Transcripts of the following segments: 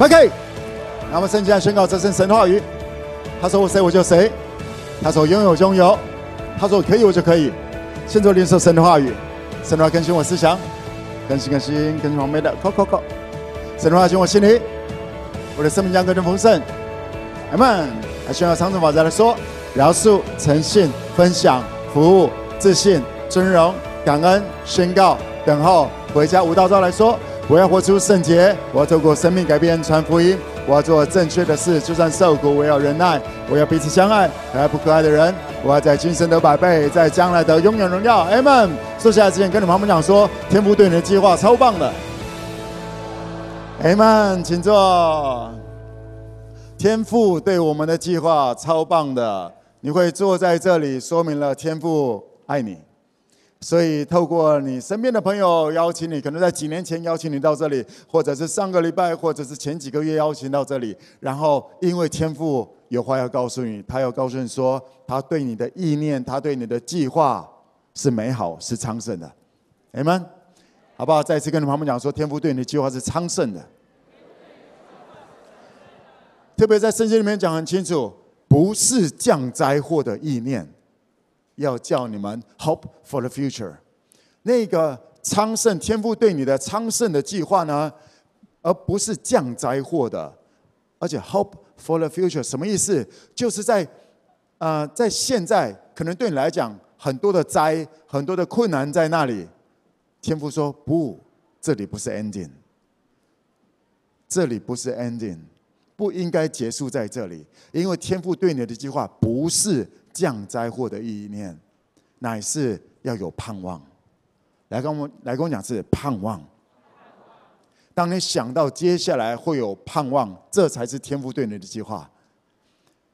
OK，那么圣经来宣告这是神的话语。他说我谁我就谁，他说拥有就拥有，他说可以我就可以。现在领受神的话语，神的话更新我思想，更新更新更新旁边的，扣扣扣。神的话进我心里，我的生命将更加丰盛。阿门。还宣告长程法则来说：饶恕、诚信、分享、服务、自信、尊荣、感恩、宣告、等候、回家。无道召来说。我要活出圣洁，我要透过生命改变传福音，我要做正确的事，就算受苦，我要忍耐，我要彼此相爱，爱不可爱的人，我要在今生得百倍，在将来得永远荣耀。阿门。坐下来之前，跟你们旁边讲说，天父对你的计划超棒的。阿门，请坐。天父对我们的计划超棒的，你会坐在这里，说明了天父爱你。所以，透过你身边的朋友邀请你，可能在几年前邀请你到这里，或者是上个礼拜，或者是前几个月邀请到这里。然后，因为天父有话要告诉你，他要告诉你说，他对你的意念，他对你的计划是美好，是昌盛的。阿们，好不好？再次跟你旁边讲说，天父对你的计划是昌盛的。特别在圣经里面讲很清楚，不是降灾祸的意念。要叫你们 hope for the future，那个昌盛天父对你的昌盛的计划呢，而不是降灾祸的，而且 hope for the future 什么意思？就是在、呃，在现在可能对你来讲很多的灾、很多的困难在那里，天父说不，这里不是 ending，这里不是 ending，不应该结束在这里，因为天父对你的计划不是。降灾祸的意念，乃是要有盼望。来跟我来跟我讲是盼望。当你想到接下来会有盼望，这才是天父对你的计划。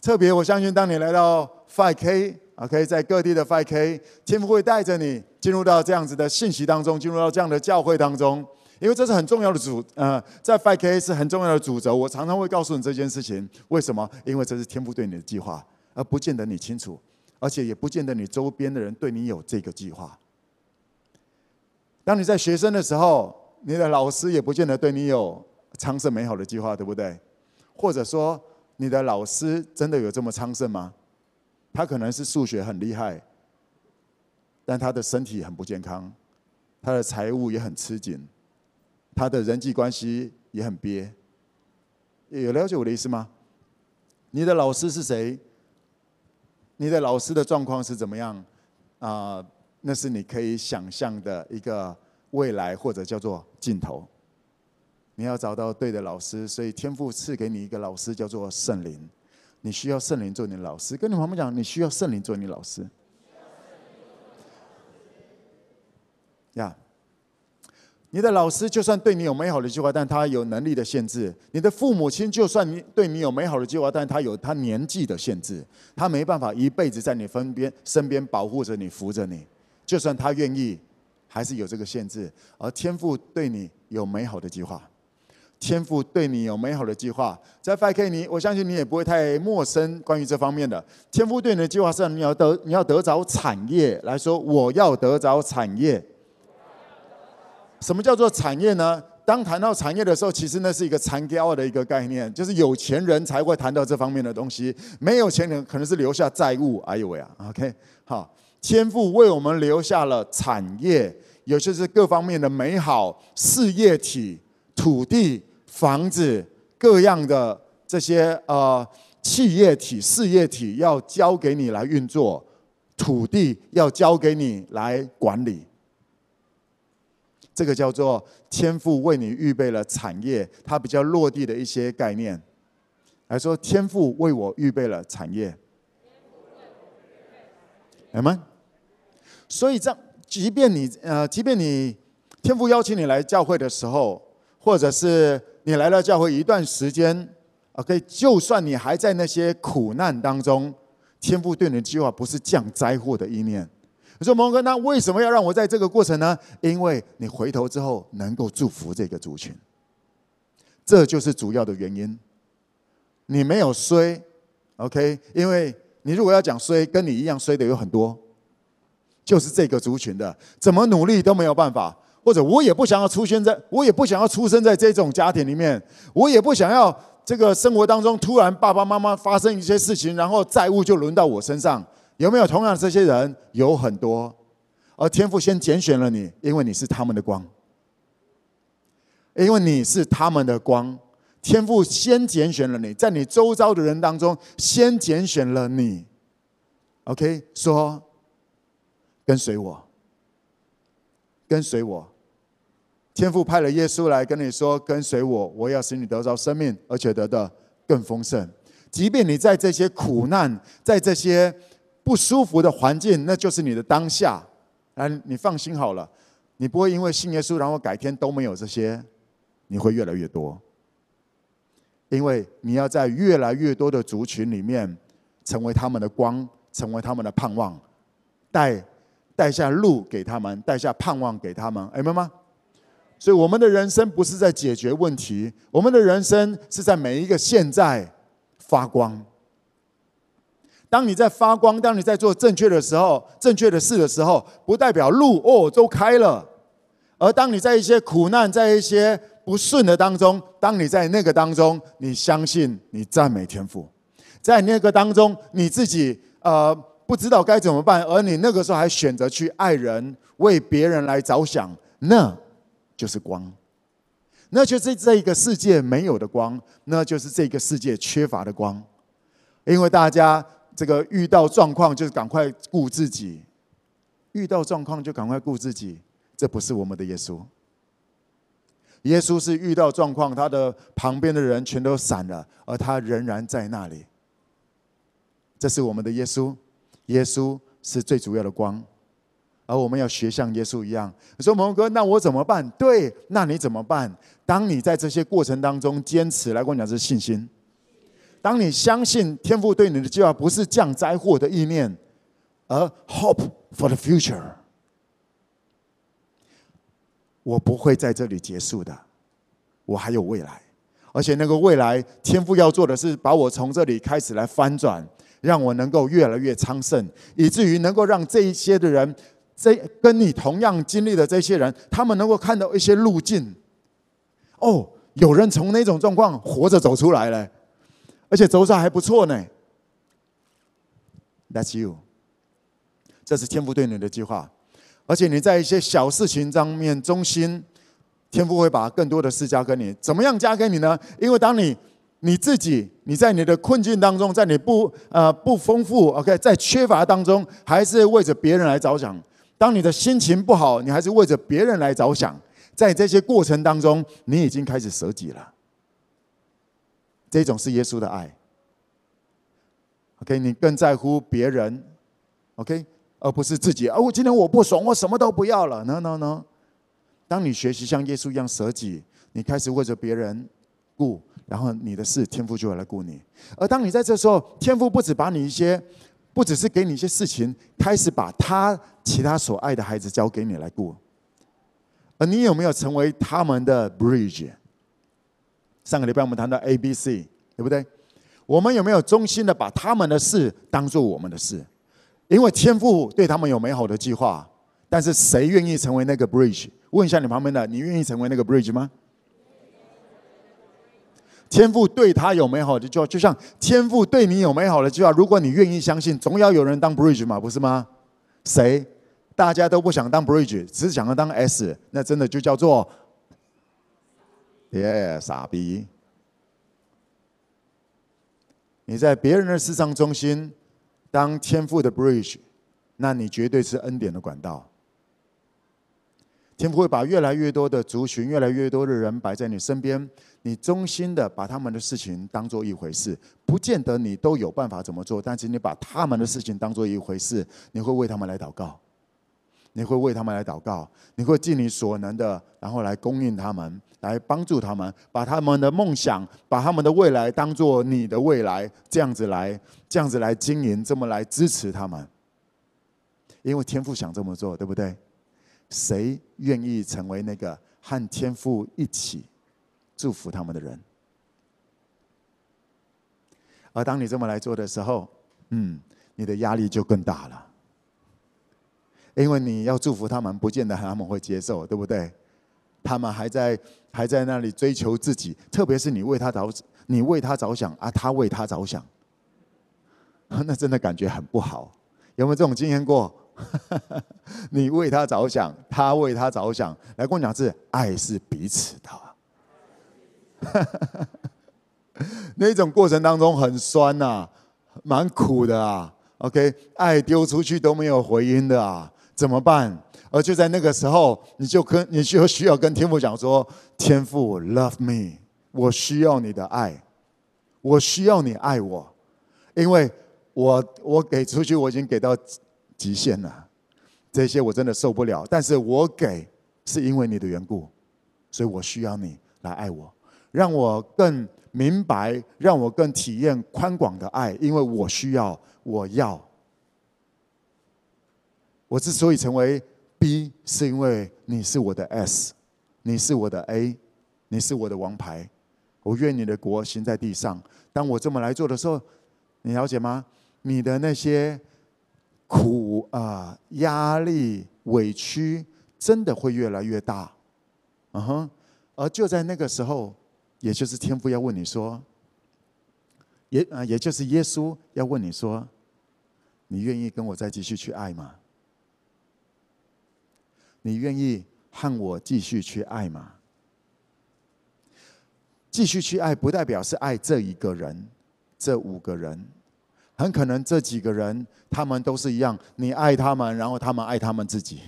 特别我相信，当你来到 Five K，OK，在各地的 Five K，天父会带着你进入到这样子的信息当中，进入到这样的教会当中，因为这是很重要的主，呃，在 5K 是很重要的主轴。我常常会告诉你这件事情，为什么？因为这是天父对你的计划。而不见得你清楚，而且也不见得你周边的人对你有这个计划。当你在学生的时候，你的老师也不见得对你有昌盛美好的计划，对不对？或者说，你的老师真的有这么昌盛吗？他可能是数学很厉害，但他的身体很不健康，他的财务也很吃紧，他的人际关系也很憋。有了解我的意思吗？你的老师是谁？你的老师的状况是怎么样？啊、那是你可以想象的一个未来，或者叫做尽头。你要找到对的老师，所以天父赐给你一个老师，叫做圣灵。你需要圣灵做你的老师。跟你妈妈讲，你需要圣灵做你老师。呀。你的老师就算对你有美好的计划，但他有能力的限制；你的父母亲就算你对你有美好的计划，但他有他年纪的限制，他没办法一辈子在你身边身边保护着你、扶着你。就算他愿意，还是有这个限制。而天父对你有美好的计划，天父对你有美好的计划，在 5K 你，我相信你也不会太陌生关于这方面的。天父对你的计划是你要得你要得着产业来说，我要得着产业。什么叫做产业呢？当谈到产业的时候，其实那是一个残骄的一个概念，就是有钱人才会谈到这方面的东西，没有钱人可能是留下债务。哎呦喂啊，OK，好，天父为我们留下了产业，有些是各方面的美好事业体、土地、房子各样的这些呃企业体、事业体要交给你来运作，土地要交给你来管理。这个叫做天父为你预备了产业，它比较落地的一些概念来说，天父为我预备了产业，有吗？所以这样，即便你呃，即便你天父邀请你来教会的时候，或者是你来到教会一段时间，OK，就算你还在那些苦难当中，天父对你的计划不是降灾祸的意念。你说蒙哥，那为什么要让我在这个过程呢？因为你回头之后能够祝福这个族群，这就是主要的原因。你没有衰，OK？因为你如果要讲衰，跟你一样衰的有很多，就是这个族群的，怎么努力都没有办法。或者我也不想要出现在，我也不想要出生在这种家庭里面，我也不想要这个生活当中突然爸爸妈妈发生一些事情，然后债务就轮到我身上。有没有同样这些人？有很多。而天父先拣选了你，因为你是他们的光，因为你是他们的光。天父先拣选了你，在你周遭的人当中先拣选了你。OK，说跟随我，跟随我。天父派了耶稣来跟你说：“跟随我，我要使你得着生命，而且得的更丰盛。即便你在这些苦难，在这些不舒服的环境，那就是你的当下。啊，你放心好了，你不会因为信耶稣，然后改天都没有这些，你会越来越多。”因为你要在越来越多的族群里面，成为他们的光，成为他们的盼望，带带下路给他们，带下盼望给他们，明白吗？所以我们的人生不是在解决问题，我们的人生是在每一个现在发光。当你在发光，当你在做正确的时候，正确的事的时候，不代表路哦都开了，而当你在一些苦难，在一些不顺的当中，当你在那个当中，你相信你赞美天赋，在那个当中，你自己呃不知道该怎么办，而你那个时候还选择去爱人，为别人来着想，那就是光，那就是这个世界没有的光，那就是这个世界缺乏的光，因为大家这个遇到状况就是赶快顾自己，遇到状况就赶快顾自己，这不是我们的耶稣。耶稣是遇到状况，他的旁边的人全都散了，而他仍然在那里。这是我们的耶稣，耶稣是最主要的光，而我们要学像耶稣一样。你说蒙哥，那我怎么办？对，那你怎么办？当你在这些过程当中坚持，来跟我讲是信心。当你相信天父对你的计划不是降灾祸的意念，而 hope for the future。我不会在这里结束的，我还有未来，而且那个未来，天父要做的是把我从这里开始来翻转，让我能够越来越昌盛，以至于能够让这一些的人，这跟你同样经历的这些人，他们能够看到一些路径。哦，有人从那种状况活着走出来了，而且走出来还不错呢。That's you，这是天父对你的计划。而且你在一些小事情上面忠心，天父会把更多的事加给你。怎么样加给你呢？因为当你你自己你在你的困境当中，在你不呃不丰富，OK，在缺乏当中，还是为着别人来着想。当你的心情不好，你还是为着别人来着想。在这些过程当中，你已经开始舍己了。这种是耶稣的爱。OK，你更在乎别人。OK。而不是自己哦！我今天我不爽，我什么都不要了。No No No！当你学习像耶稣一样舍己，你开始为着别人顾，然后你的事天父就会来顾你。而当你在这时候，天父不止把你一些，不只是给你一些事情，开始把他其他所爱的孩子交给你来顾。而你有没有成为他们的 bridge？上个礼拜我们谈到 A B C，对不对？我们有没有衷心的把他们的事当做我们的事？因为天父对他们有美好的计划，但是谁愿意成为那个 bridge？问一下你旁边的，你愿意成为那个 bridge 吗？天父对他有美好的计划，就像天父对你有美好的计划。如果你愿意相信，总要有人当 bridge 嘛，不是吗？谁？大家都不想当 bridge，只想要当 S，那真的就叫做耶傻逼。你在别人的市场中心。当天父的 bridge，那你绝对是恩典的管道。天父会把越来越多的族群、越来越多的人摆在你身边，你忠心的把他们的事情当做一回事，不见得你都有办法怎么做，但是你把他们的事情当做一回事，你会为他们来祷告。你会为他们来祷告，你会尽你所能的，然后来供应他们，来帮助他们，把他们的梦想，把他们的未来当做你的未来，这样子来，这样子来经营，这么来支持他们。因为天父想这么做，对不对？谁愿意成为那个和天父一起祝福他们的人？而当你这么来做的时候，嗯，你的压力就更大了。因为你要祝福他们，不见得他们会接受，对不对？他们还在还在那里追求自己，特别是你为他着，你为他着想啊，他为他着想，那真的感觉很不好。有没有这种经验过？你为他着想，他为他着想，来跟我讲，是爱是彼此的。那种过程当中很酸呐、啊，蛮苦的啊。OK，爱丢出去都没有回音的啊，怎么办？而就在那个时候，你就跟你就需要跟天父讲说：“天父，love me，我需要你的爱，我需要你爱我，因为我我给出去我已经给到极限了，这些我真的受不了。但是我给是因为你的缘故，所以我需要你来爱我，让我更。”明白，让我更体验宽广的爱，因为我需要，我要。我之所以成为 B，是因为你是我的 S，你是我的 A，你是我的王牌。我愿你的国行在地上。当我这么来做的时候，你了解吗？你的那些苦啊、压力、委屈，真的会越来越大。嗯哼，而就在那个时候。也就是天父要问你说，也啊，也就是耶稣要问你说，你愿意跟我再继续去爱吗？你愿意和我继续去爱吗？继续去爱不代表是爱这一个人，这五个人，很可能这几个人他们都是一样，你爱他们，然后他们爱他们自己。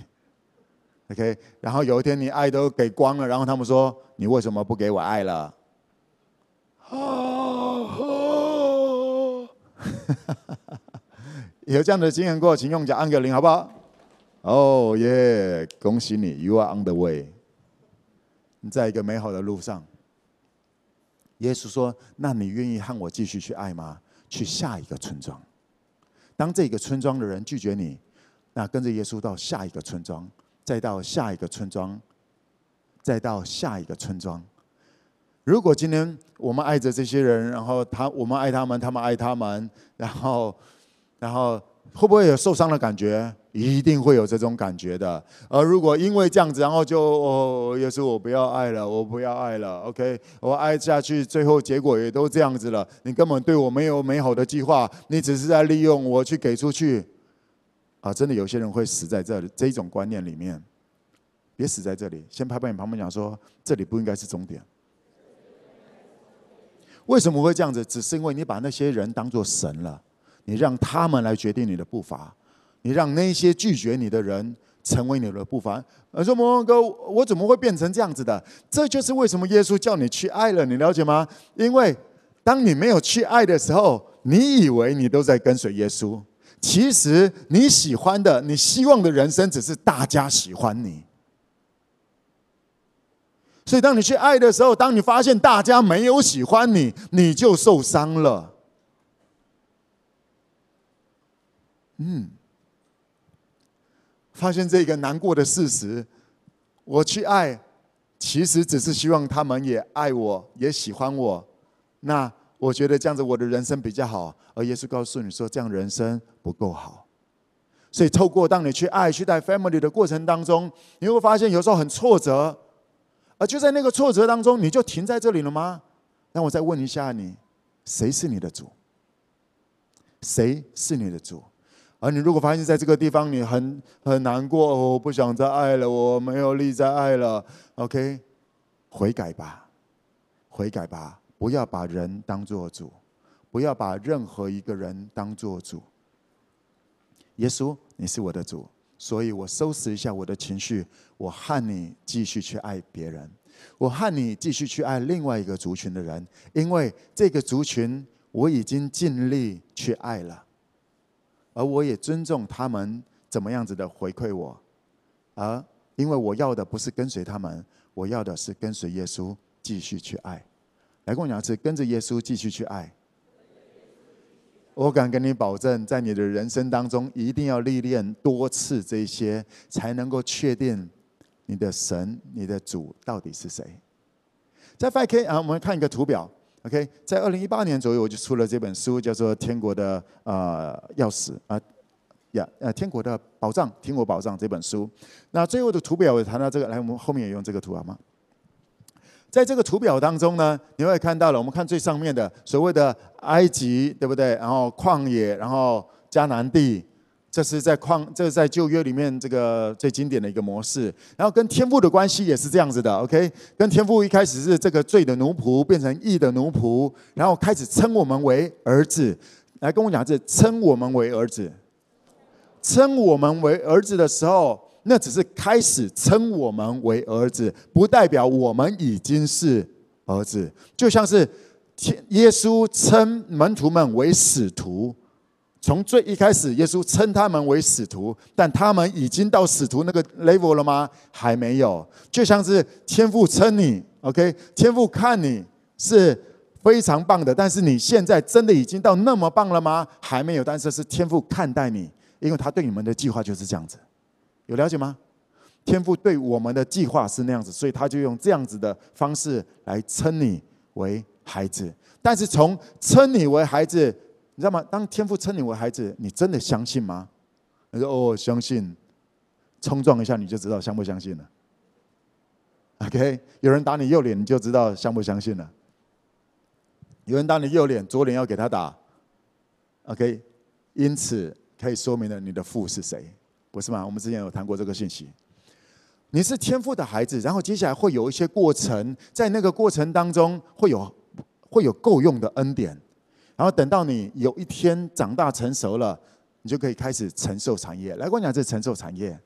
OK，然后有一天你爱都给光了，然后他们说，你为什么不给我爱了？有这样的经验过，请用脚按个铃，好不好？哦耶！恭喜你，You are on the way。你在一个美好的路上。耶稣说：“那你愿意和我继续去爱吗？去下一个村庄。当这个村庄的人拒绝你，那跟着耶稣到下一个村庄，再到下一个村庄，再到下一个村庄。”如果今天我们爱着这些人，然后他我们爱他们，他们爱他们，然后，然后会不会有受伤的感觉？一定会有这种感觉的。而如果因为这样子，然后就哦，耶稣我不要爱了，我不要爱了，OK，我爱下去，最后结果也都这样子了。你根本对我没有美好的计划，你只是在利用我去给出去。啊，真的有些人会死在这里这种观念里面。别死在这里，先拍拍你旁边讲说，这里不应该是终点。为什么会这样子？只是因为你把那些人当作神了，你让他们来决定你的步伐，你让那些拒绝你的人成为你的步伐。我说：“摩哥，我怎么会变成这样子的？”这就是为什么耶稣叫你去爱了，你了解吗？因为当你没有去爱的时候，你以为你都在跟随耶稣，其实你喜欢的、你希望的人生，只是大家喜欢你。所以，当你去爱的时候，当你发现大家没有喜欢你，你就受伤了。嗯，发现这个难过的事实，我去爱，其实只是希望他们也爱我，也喜欢我。那我觉得这样子，我的人生比较好。而耶稣告诉你说，这样人生不够好。所以，透过当你去爱、去带 family 的过程当中，你会发现有时候很挫折。而就在那个挫折当中，你就停在这里了吗？那我再问一下你，谁是你的主？谁是你的主？而你如果发现在这个地方你很很难过，我不想再爱了，我没有力再爱了，OK，悔改吧，悔改吧，不要把人当做主，不要把任何一个人当做主。耶稣，你是我的主。所以我收拾一下我的情绪，我和你继续去爱别人，我和你继续去爱另外一个族群的人，因为这个族群我已经尽力去爱了，而我也尊重他们怎么样子的回馈我，而因为我要的不是跟随他们，我要的是跟随耶稣继续去爱。来跟我讲一次，跟着耶稣继续去爱。我敢跟你保证，在你的人生当中，一定要历练多次这些，才能够确定你的神、你的主到底是谁。在 5K 啊，我们看一个图表。OK，在二零一八年左右，我就出了这本书，叫做《天国的呃钥匙》啊，呀，呃，天国的宝藏，天国宝藏这本书。那最后的图表也谈到这个，来，我们后面也用这个图好吗？在这个图表当中呢，你会看到了，我们看最上面的所谓的埃及，对不对？然后旷野，然后迦南地，这是在旷，这是在旧约里面这个最经典的一个模式。然后跟天父的关系也是这样子的，OK？跟天父一开始是这个罪的奴仆，变成义的奴仆，然后开始称我们为儿子。来跟我讲，这称我们为儿子，称我们为儿子的时候。那只是开始称我们为儿子，不代表我们已经是儿子。就像是天耶稣称门徒们为使徒，从最一开始，耶稣称他们为使徒，但他们已经到使徒那个 level 了吗？还没有。就像是天父称你，OK，天父看你是非常棒的，但是你现在真的已经到那么棒了吗？还没有。但是是天父看待你，因为他对你们的计划就是这样子。有了解吗？天父对我们的计划是那样子，所以他就用这样子的方式来称你为孩子。但是从称你为孩子，你知道吗？当天父称你为孩子，你真的相信吗？你说哦，相信，冲撞一下你就知道相不相信了。OK，有人打你右脸，你就知道相不相信了。有人打你右脸，左脸要给他打。OK，因此可以说明了你的父是谁。不是吗？我们之前有谈过这个信息。你是天父的孩子，然后接下来会有一些过程，在那个过程当中会有会有够用的恩典，然后等到你有一天长大成熟了，你就可以开始承受产业。来，跟我讲，这承受产业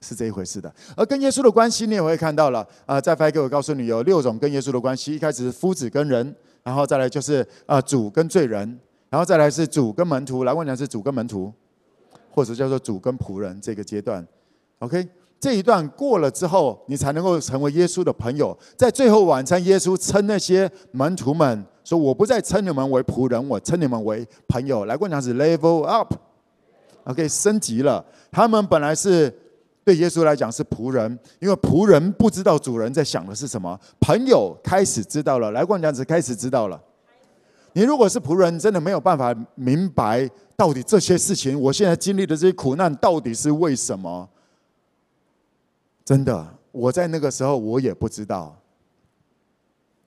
是这一回事的。而跟耶稣的关系，你也会看到了啊，在 f i 给我告诉你有六种跟耶稣的关系，一开始是夫子跟人，然后再来就是啊主跟罪人。然后再来是主跟门徒，来问你是主跟门徒，或者叫做主跟仆人这个阶段，OK？这一段过了之后，你才能够成为耶稣的朋友。在最后晚餐，耶稣称那些门徒们说：“我不再称你们为仆人，我称你们为朋友。”来问一下是 level up，OK？升级了。他们本来是对耶稣来讲是仆人，因为仆人不知道主人在想的是什么，朋友开始知道了。来问一下是开始知道了。你如果是仆人，真的没有办法明白到底这些事情，我现在经历的这些苦难到底是为什么？真的，我在那个时候我也不知道。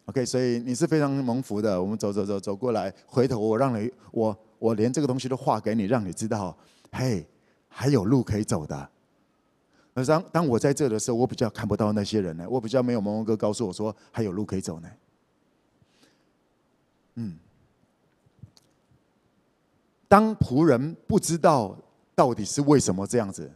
OK，所以你是非常蒙福的。我们走走走走过来，回头我让你，我我连这个东西都画给你，让你知道，嘿，还有路可以走的。而当当我在这的时候，我比较看不到那些人呢，我比较没有蒙蒙哥告诉我说还有路可以走呢。嗯。当仆人不知道到底是为什么这样子，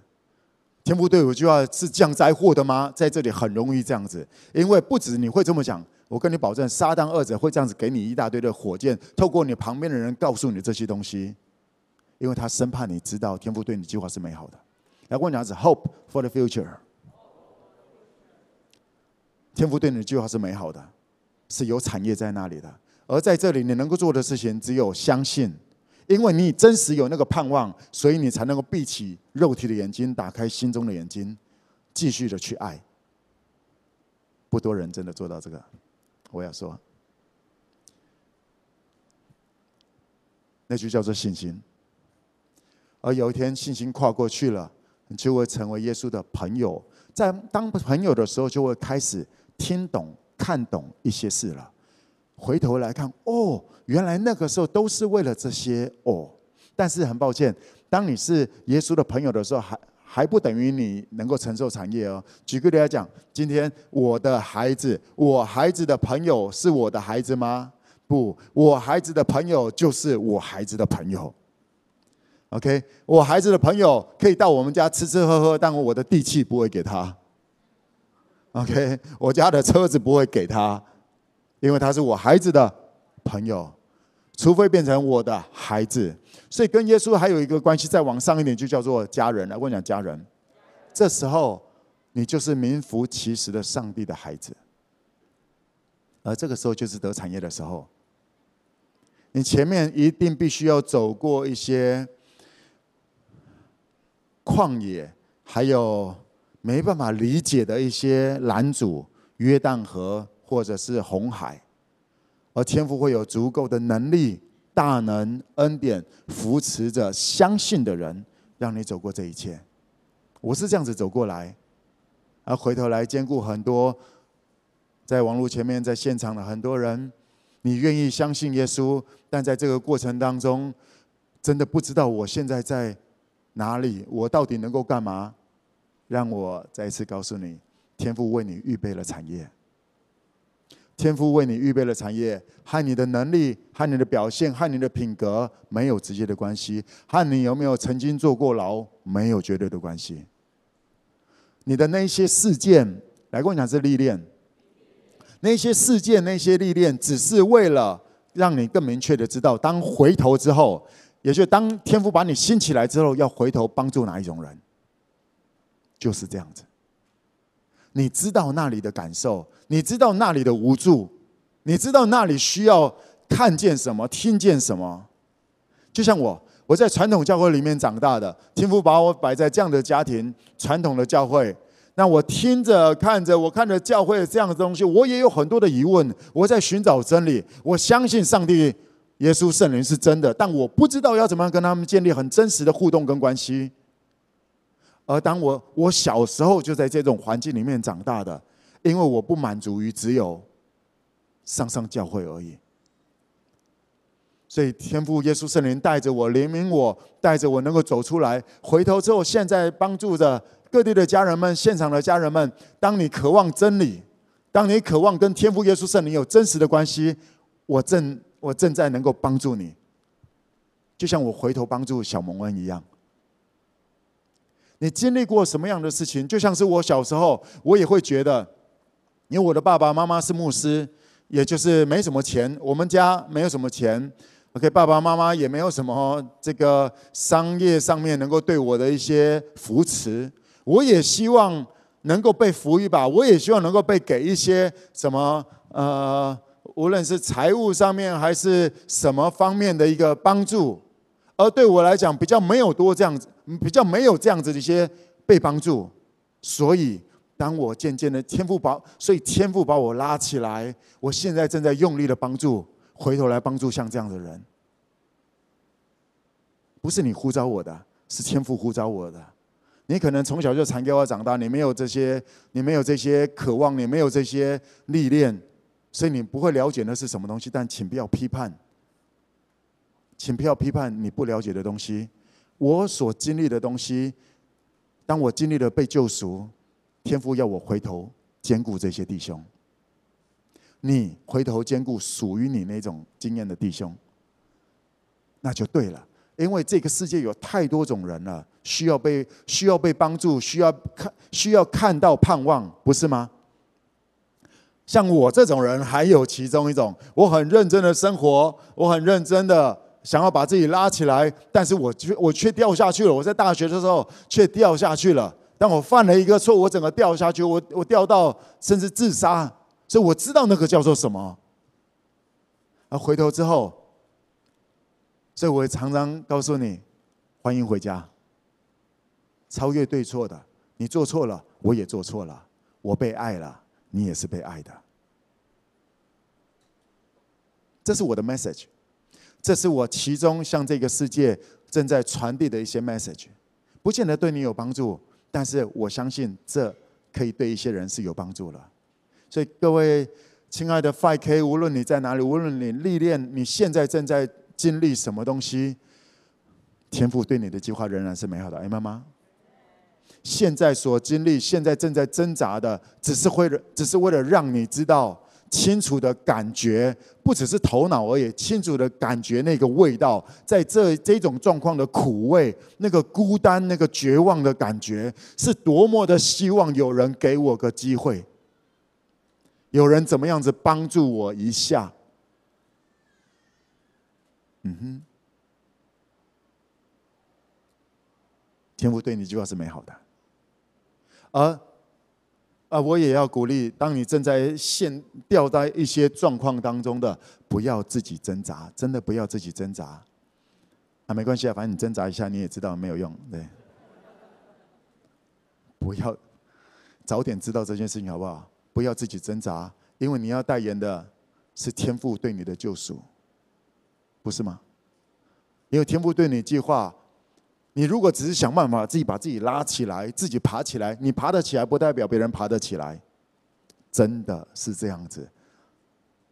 天父对我就要是降灾祸的吗？在这里很容易这样子，因为不止你会这么讲，我跟你保证，撒旦二者会这样子给你一大堆的火箭，透过你旁边的人告诉你这些东西，因为他生怕你知道天父对你的计划是美好的。来，我讲是 hope for the future，天父对你的计划是美好的，是有产业在那里的，而在这里你能够做的事情只有相信。因为你真实有那个盼望，所以你才能够闭起肉体的眼睛，打开心中的眼睛，继续的去爱。不多人真的做到这个，我要说，那就叫做信心。而有一天信心跨过去了，你就会成为耶稣的朋友。在当朋友的时候，就会开始听懂、看懂一些事了。回头来看，哦，原来那个时候都是为了这些哦。但是很抱歉，当你是耶稣的朋友的时候，还还不等于你能够承受产业哦。举个例来讲，今天我的孩子，我孩子的朋友是我的孩子吗？不，我孩子的朋友就是我孩子的朋友。OK，我孩子的朋友可以到我们家吃吃喝喝，但我的地契不会给他。OK，我家的车子不会给他。因为他是我孩子的朋友，除非变成我的孩子，所以跟耶稣还有一个关系，再往上一点就叫做家人。来，我讲家人，这时候你就是名副其实的上帝的孩子，而这个时候就是得产业的时候。你前面一定必须要走过一些旷野，还有没办法理解的一些拦阻，约旦河。或者是红海，而天父会有足够的能力大能恩典扶持着相信的人，让你走过这一切。我是这样子走过来，而回头来兼顾很多在网络前面、在现场的很多人，你愿意相信耶稣，但在这个过程当中，真的不知道我现在在哪里，我到底能够干嘛？让我再一次告诉你，天父为你预备了产业。天父为你预备了产业，和你的能力、和你的表现、和你的品格没有直接的关系，和你有没有曾经坐过牢没有绝对的关系。你的那些事件，来跟我讲是历练，那些事件、那些历练，只是为了让你更明确的知道，当回头之后，也就当天父把你兴起来之后，要回头帮助哪一种人，就是这样子。你知道那里的感受，你知道那里的无助，你知道那里需要看见什么、听见什么。就像我，我在传统教会里面长大的，天父把我摆在这样的家庭、传统的教会，那我听着、看着，我看着教会这样的东西，我也有很多的疑问。我在寻找真理，我相信上帝、耶稣、圣灵是真的，但我不知道要怎么样跟他们建立很真实的互动跟关系。而当我我小时候就在这种环境里面长大的，因为我不满足于只有上上教会而已，所以天父耶稣圣灵带着我，怜悯我，带着我能够走出来。回头之后，现在帮助着各地的家人们，现场的家人们。当你渴望真理，当你渴望跟天父耶稣圣灵有真实的关系，我正我正在能够帮助你，就像我回头帮助小蒙恩一样。你经历过什么样的事情？就像是我小时候，我也会觉得，因为我的爸爸妈妈是牧师，也就是没什么钱，我们家没有什么钱。OK，爸爸妈妈也没有什么这个商业上面能够对我的一些扶持。我也希望能够被扶一把，我也希望能够被给一些什么呃，无论是财务上面还是什么方面的一个帮助。而对我来讲，比较没有多这样子。比较没有这样子的一些被帮助，所以当我渐渐的天赋把，所以天赋把我拉起来，我现在正在用力的帮助，回头来帮助像这样的人，不是你呼召我的，是天赋呼召我的。你可能从小就残给我长大，你没有这些，你没有这些渴望，你没有这些历练，所以你不会了解那是什么东西。但请不要批判，请不要批判你不了解的东西。我所经历的东西，当我经历了被救赎，天父要我回头兼顾这些弟兄。你回头兼顾属于你那种经验的弟兄，那就对了。因为这个世界有太多种人了，需要被需要被帮助，需要看需要看到盼望，不是吗？像我这种人，还有其中一种，我很认真的生活，我很认真的。想要把自己拉起来，但是我却我却掉下去了。我在大学的时候却掉下去了。当我犯了一个错，我整个掉下去，我我掉到甚至自杀。所以我知道那个叫做什么。而回头之后，所以我也常常告诉你：欢迎回家。超越对错的，你做错了，我也做错了。我被爱了，你也是被爱的。这是我的 message。这是我其中向这个世界正在传递的一些 message，不见得对你有帮助，但是我相信这可以对一些人是有帮助了。所以各位亲爱的 FK，无论你在哪里，无论你历练，你现在正在经历什么东西，天父对你的计划仍然是美好的。哎，妈妈，现在所经历，现在正在挣扎的，只是为了，只是为了让你知道。清楚的感觉，不只是头脑而已。清楚的感觉那个味道，在这这种状况的苦味，那个孤单、那个绝望的感觉，是多么的希望有人给我个机会，有人怎么样子帮助我一下。嗯哼，天父对你计划是美好的，而。啊，我也要鼓励，当你正在陷掉在一些状况当中的，不要自己挣扎，真的不要自己挣扎。啊，没关系啊，反正你挣扎一下，你也知道没有用，对。不要早点知道这件事情好不好？不要自己挣扎，因为你要代言的是天父对你的救赎。不是吗？因为天父对你计划，你如果只是想办法自己把自己拉起来，自己爬起来，你爬得起来不代表别人爬得起来，真的是这样子。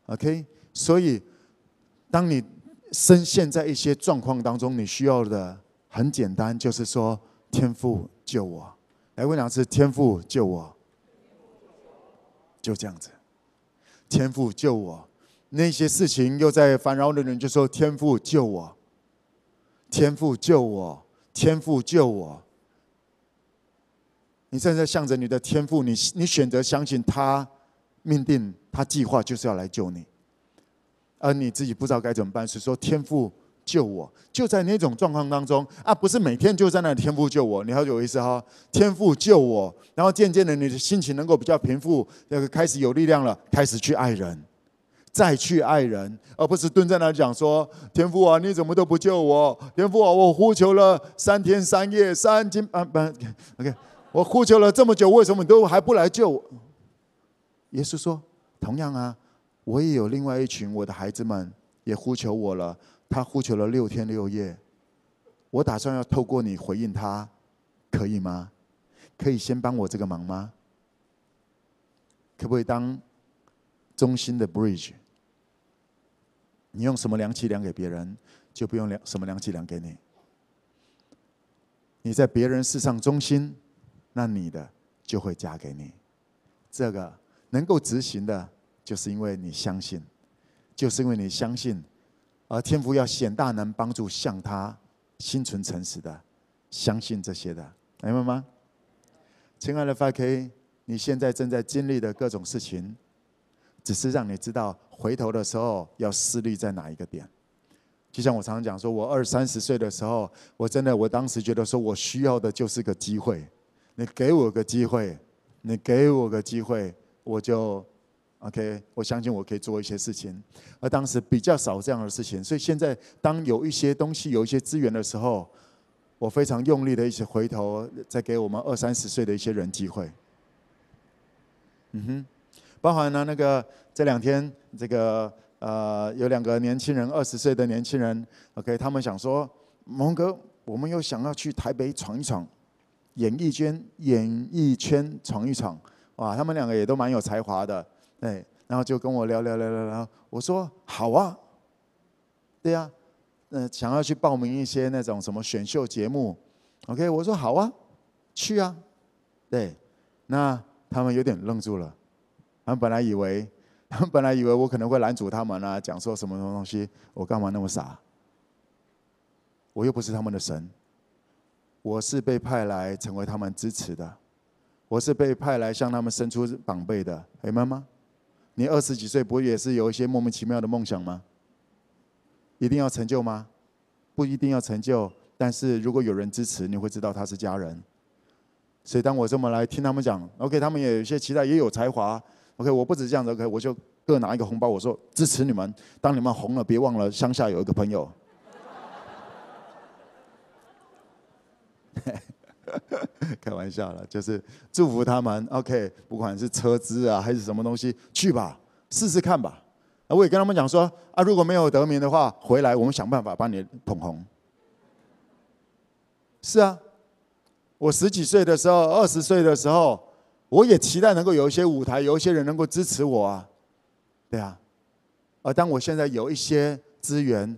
OK，所以当你深陷在一些状况当中，你需要的很简单，就是说天父救我，来问两次天父救我，就这样子，天父救我。那些事情又在烦扰的人就说：“天父救我，天父救我，天父救我。”你正在向着你的天父，你你选择相信他命定，他计划就是要来救你，而你自己不知道该怎么办，是说天父救我，就在那种状况当中啊，不是每天就在那里天父救我，你好有意思哈，天父救我，然后渐渐的你的心情能够比较平复，那个开始有力量了，开始去爱人。再去爱人，而不是蹲在那里讲说：“天父啊，你怎么都不救我？天父啊，我呼求了三天三夜，三更半半，OK，我呼求了这么久，为什么你都还不来救我？”耶稣说：“同样啊，我也有另外一群我的孩子们也呼求我了，他呼求了六天六夜，我打算要透过你回应他，可以吗？可以先帮我这个忙吗？可不可以当中心的 bridge？” 你用什么量器量给别人，就不用量什么量器量给你。你在别人世上忠心，那你的就会加给你。这个能够执行的，就是因为你相信，就是因为你相信，而天父要显大能帮助向他心存诚实的相信这些的，明白吗？亲爱的 5K，你现在正在经历的各种事情。只是让你知道，回头的时候要思虑在哪一个点。就像我常常讲说，我二三十岁的时候，我真的，我当时觉得说我需要的就是个机会。你给我个机会，你给我个机会，我就 OK。我相信我可以做一些事情。而当时比较少这样的事情，所以现在当有一些东西、有一些资源的时候，我非常用力的一起回头，再给我们二三十岁的一些人机会。嗯哼。包含呢那个这两天，这个呃有两个年轻人，二十岁的年轻人，OK，他们想说，蒙哥，我们又想要去台北闯一闯，演艺圈演艺圈闯一闯，哇，他们两个也都蛮有才华的，对，然后就跟我聊聊聊聊聊，我说好啊，对呀、啊，嗯，想要去报名一些那种什么选秀节目，OK，我说好啊，去啊，对，那他们有点愣住了。他们本来以为，他们本来以为我可能会拦阻他们啊，讲说什么什么东西，我干嘛那么傻？我又不是他们的神，我是被派来成为他们支持的，我是被派来向他们伸出膀臂的，明白吗？你二十几岁不也是有一些莫名其妙的梦想吗？一定要成就吗？不一定要成就，但是如果有人支持，你会知道他是家人。所以当我这么来听他们讲，OK，他们也有一些期待，也有才华。OK，我不止这样子，OK，我就各拿一个红包，我说支持你们。当你们红了，别忘了乡下有一个朋友。开玩笑了，就是祝福他们。OK，不管是车资啊还是什么东西，去吧，试试看吧。啊，我也跟他们讲说啊，如果没有得名的话，回来我们想办法帮你捧红。是啊，我十几岁的时候，二十岁的时候。我也期待能够有一些舞台，有一些人能够支持我啊，对啊。而当我现在有一些资源，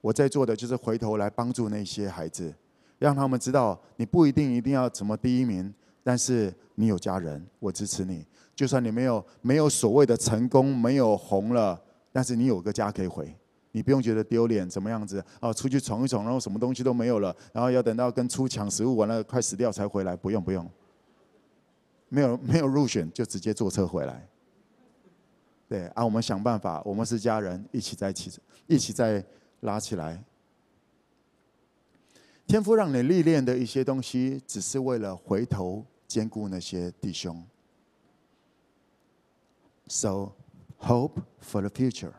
我在做的就是回头来帮助那些孩子，让他们知道你不一定一定要什么第一名，但是你有家人，我支持你。就算你没有没有所谓的成功，没有红了，但是你有个家可以回，你不用觉得丢脸，怎么样子啊？出去闯一闯，然后什么东西都没有了，然后要等到跟猪抢食物完了，快死掉才回来，不用不用。没有 没有入选就直接坐车回来，对啊，我们想办法，我们是家人，一起在一起，一起再拉起来。天父让你历练的一些东西，只是为了回头兼顾那些弟兄。So hope for the future。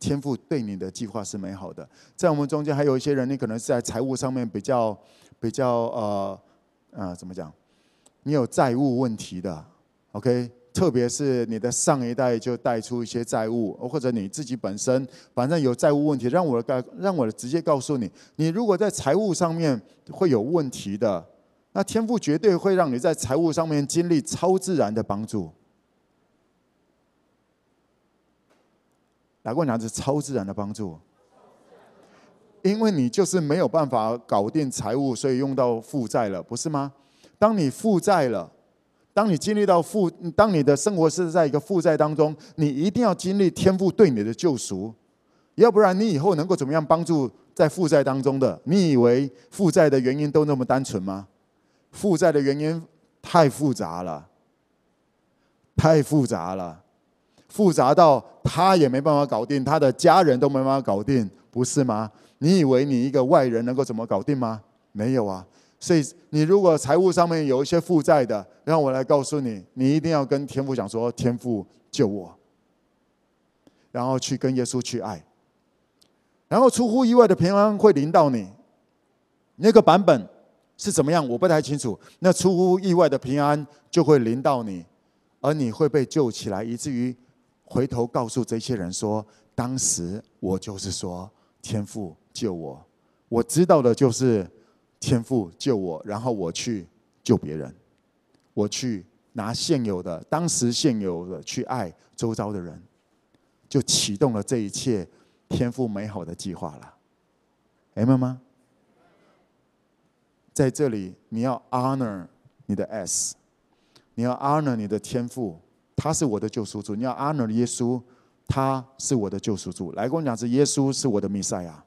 天父对你的计划是美好的，在我们中间还有一些人，你可能是在财务上面比较比较呃呃怎么讲？你有债务问题的，OK？特别是你的上一代就带出一些债务，或者你自己本身反正有债务问题，让我告让我直接告诉你，你如果在财务上面会有问题的，那天父绝对会让你在财务上面经历超自然的帮助。来过哪是超自然的帮助？因为你就是没有办法搞定财务，所以用到负债了，不是吗？当你负债了，当你经历到负，当你的生活是在一个负债当中，你一定要经历天父对你的救赎，要不然你以后能够怎么样帮助在负债当中的？你以为负债的原因都那么单纯吗？负债的原因太复杂了，太复杂了，复杂到他也没办法搞定，他的家人都没办法搞定，不是吗？你以为你一个外人能够怎么搞定吗？没有啊！所以你如果财务上面有一些负债的，让我来告诉你，你一定要跟天父讲说：“天父救我。”然后去跟耶稣去爱，然后出乎意外的平安会临到你。那个版本是怎么样？我不太清楚。那出乎意外的平安就会临到你，而你会被救起来，以至于回头告诉这些人说：“当时我就是说，天父。”救我！我知道的就是天父救我，然后我去救别人，我去拿现有的、当时现有的去爱周遭的人，就启动了这一切天父美好的计划了。明白吗？在这里，你要 honor 你的 S，你要 honor 你的天父，他是我的救赎主。你要 honor 耶稣，他是我的救赎主。来跟我讲，是耶稣是我的弥赛亚。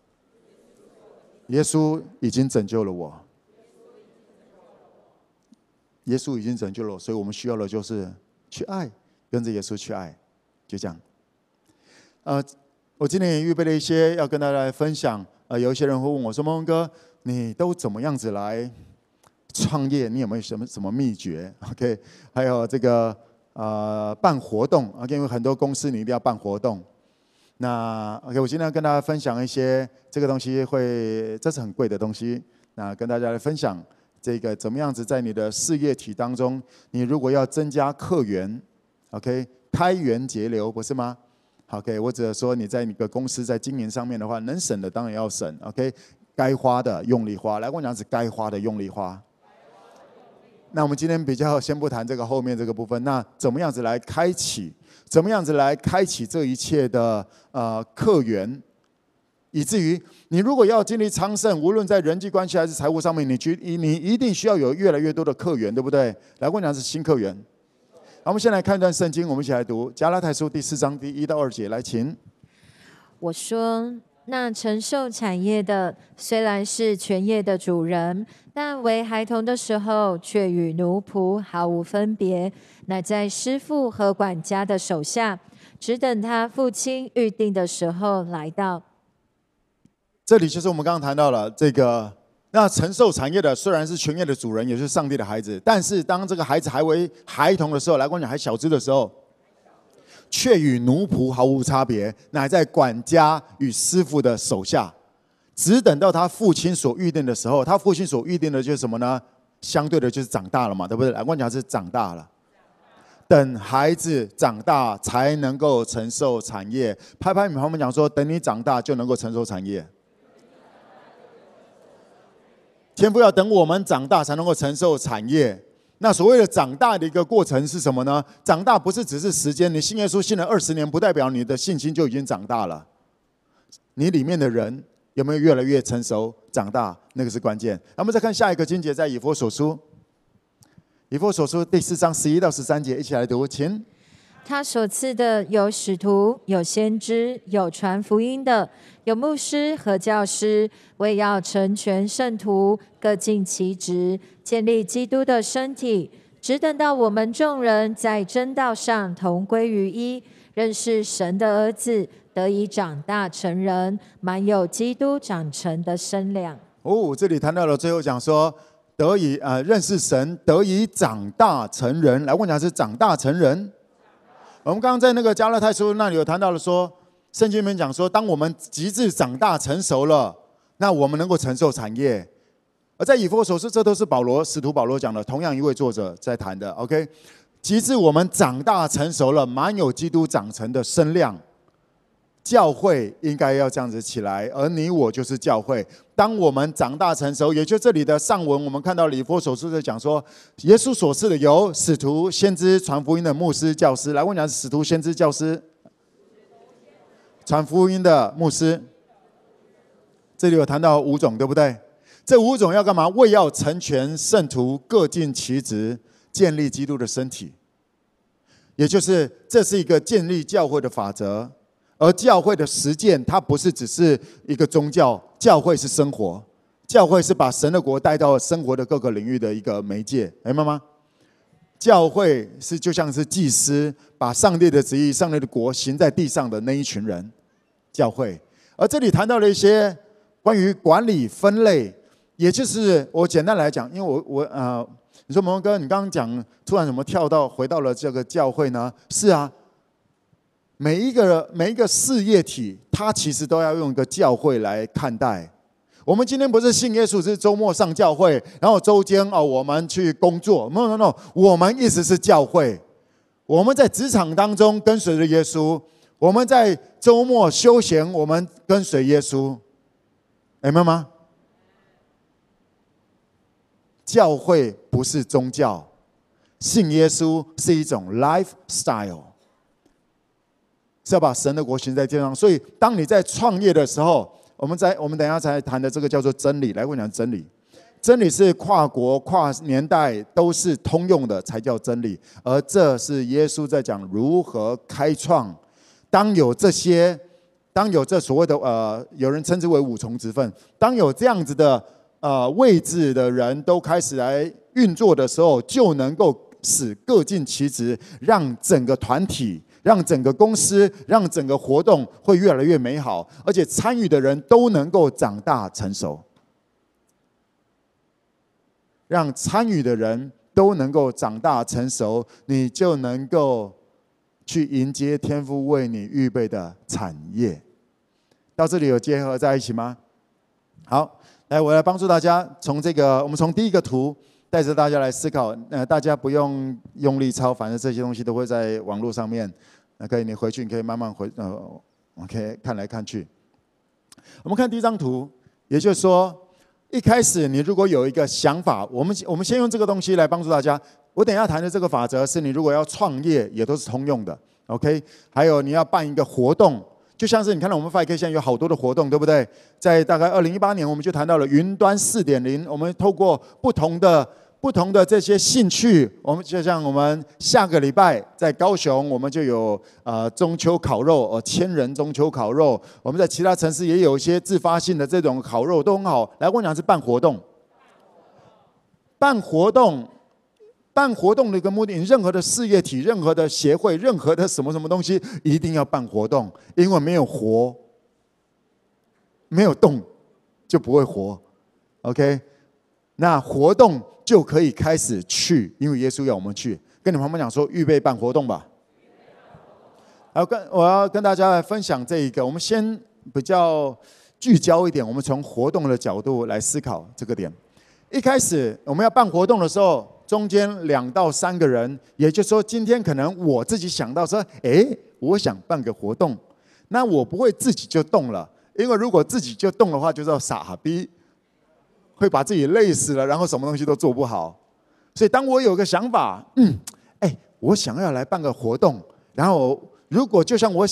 耶稣已经拯救了我，耶稣已经拯救了我，所以我们需要的就是去爱，跟着耶稣去爱，就这样。呃，我今天也预备了一些要跟大家来分享。呃，有一些人会问我说：“孟哥，你都怎么样子来创业？你有没有什么什么秘诀？”OK，还有这个呃办活动，OK，因为很多公司你一定要办活动。那 OK，我今天要跟大家分享一些这个东西会，这是很贵的东西。那跟大家来分享这个怎么样子在你的事业体当中，你如果要增加客源，OK，开源节流不是吗？OK，我只是说你在你的公司在经营上面的话，能省的当然要省，OK，该花的用力花。来，我讲是该花的用力花。那我们今天比较先不谈这个后面这个部分，那怎么样子来开启？怎么样子来开启这一切的呃客源，以至于你如果要经历昌盛，无论在人际关系还是财务上面，你觉你一定需要有越来越多的客源，对不对？来，我讲是新客源。好，我们先来看一段圣经，我们一起来读加拉太书第四章第一到二节，来，请。我说。那承受产业的虽然是全业的主人，但为孩童的时候，却与奴仆毫无分别，乃在师傅和管家的手下，只等他父亲预定的时候来到。这里就是我们刚刚谈到了这个，那承受产业的虽然是全业的主人，也是上帝的孩子，但是当这个孩子还为孩童的时候，来跟我讲还小只的时候。却与奴仆毫无差别，乃在管家与师傅的手下，只等到他父亲所预定的时候。他父亲所预定的就是什么呢？相对的，就是长大了嘛，对不对？来，我讲是长大了，等孩子长大才能够承受产业。拍拍你旁边讲说，等你长大就能够承受产业。天父要等我们长大才能够承受产业。那所谓的长大的一个过程是什么呢？长大不是只是时间，你信耶稣信了二十年，不代表你的信心就已经长大了。你里面的人有没有越来越成熟、长大？那个是关键。那我们再看下一个经节，在以弗所书，以弗所书第四章十一到十三节，一起来读，请。他所赐的有使徒，有先知，有传福音的，有牧师和教师，为要成全圣徒，各尽其职，建立基督的身体。只等到我们众人在真道上同归于一，认识神的儿子，得以长大成人，满有基督长成的身量。哦，这里谈到了最后讲说，得以呃认识神，得以长大成人。来问一下，是长大成人？我们刚刚在那个加勒泰书那里有谈到了说，圣经里面讲说，当我们极致长大成熟了，那我们能够承受产业。而在以弗所书，这都是保罗使徒保罗讲的，同样一位作者在谈的。OK，极致我们长大成熟了，满有基督长成的身量。教会应该要这样子起来，而你我就是教会。当我们长大成熟，也就这里的上文，我们看到以弗所书在讲说，耶稣所赐的有使徒、先知、传福音的牧师、教师。来问讲，使徒、先知、教师，传福音的牧师。这里有谈到五种，对不对？这五种要干嘛？为要成全圣徒，各尽其职，建立基督的身体。也就是这是一个建立教会的法则。而教会的实践，它不是只是一个宗教，教会是生活，教会是把神的国带到生活的各个领域的一个媒介，明白吗？教会是就像是祭司，把上帝的旨意、上帝的国行在地上的那一群人，教会。而这里谈到了一些关于管理分类，也就是我简单来讲，因为我我呃，你说蒙哥，你刚刚讲突然怎么跳到回到了这个教会呢？是啊。每一个人每一个事业体，它其实都要用一个教会来看待。我们今天不是信耶稣，是周末上教会，然后周间哦，我们去工作。No no no，我们意思是教会。我们在职场当中跟随着耶稣，我们在周末休闲，我们跟随耶稣。明白吗？教会不是宗教，信耶稣是一种 lifestyle。是要把神的国行在地上，所以当你在创业的时候，我们在我们等一下才谈的这个叫做真理。来，我讲真理，真理是跨国、跨年代都是通用的，才叫真理。而这是耶稣在讲如何开创。当有这些，当有这所谓的呃，有人称之为五重职分，当有这样子的呃位置的人都开始来运作的时候，就能够使各尽其职，让整个团体。让整个公司，让整个活动会越来越美好，而且参与的人都能够长大成熟。让参与的人都能够长大成熟，你就能够去迎接天父为你预备的产业。到这里有结合在一起吗？好，来，我来帮助大家从这个，我们从第一个图带着大家来思考。呃，大家不用用力抄，反正这些东西都会在网络上面。那可以，你回去你可以慢慢回，呃，OK，看来看去。我们看第一张图，也就是说，一开始你如果有一个想法，我们我们先用这个东西来帮助大家。我等一下谈的这个法则是你如果要创业，也都是通用的，OK。还有你要办一个活动，就像是你看到我们 5K 现在有好多的活动，对不对？在大概二零一八年，我们就谈到了云端四点零，我们透过不同的。不同的这些兴趣，我们就像我们下个礼拜在高雄，我们就有呃中秋烤肉，呃千人中秋烤肉。我们在其他城市也有一些自发性的这种烤肉，都很好。来，我讲是办活动，办活动，办活动的一个目的，任何的事业体、任何的协会、任何的什么什么东西，一定要办活动，因为没有活，没有动，就不会活。OK，那活动。就可以开始去，因为耶稣要我们去。跟你旁边讲说，预备办活动吧。好，跟我要跟大家来分享这一个，我们先比较聚焦一点，我们从活动的角度来思考这个点。一开始我们要办活动的时候，中间两到三个人，也就是说，今天可能我自己想到说，哎，我想办个活动，那我不会自己就动了，因为如果自己就动的话，就叫傻逼。会把自己累死了，然后什么东西都做不好。所以当我有个想法，嗯，哎，我想要来办个活动，然后如果就像我，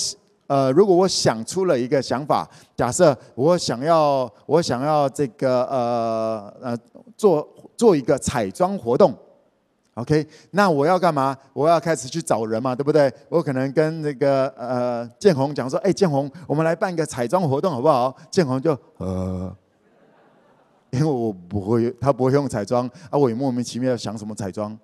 呃，如果我想出了一个想法，假设我想要，我想要这个，呃，呃，做做一个彩妆活动，OK，那我要干嘛？我要开始去找人嘛，对不对？我可能跟那个呃建宏讲说，哎，建宏，我们来办一个彩妆活动好不好？建宏就呃。因为我不会，他不会用彩妆啊，我也莫名其妙想什么彩妆，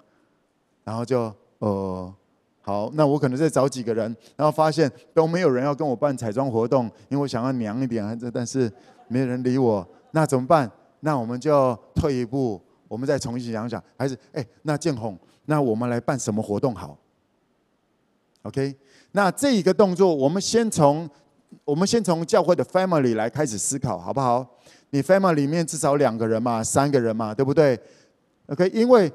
然后就呃，好，那我可能再找几个人，然后发现都没有人要跟我办彩妆活动，因为我想要娘一点，但是没人理我，那怎么办？那我们就退一步，我们再重新想想，还是哎，那建宏，那我们来办什么活动好？OK，那这一个动作，我们先从我们先从教会的 family 来开始思考，好不好？你 family 里面至少两个人嘛，三个人嘛，对不对？OK，因为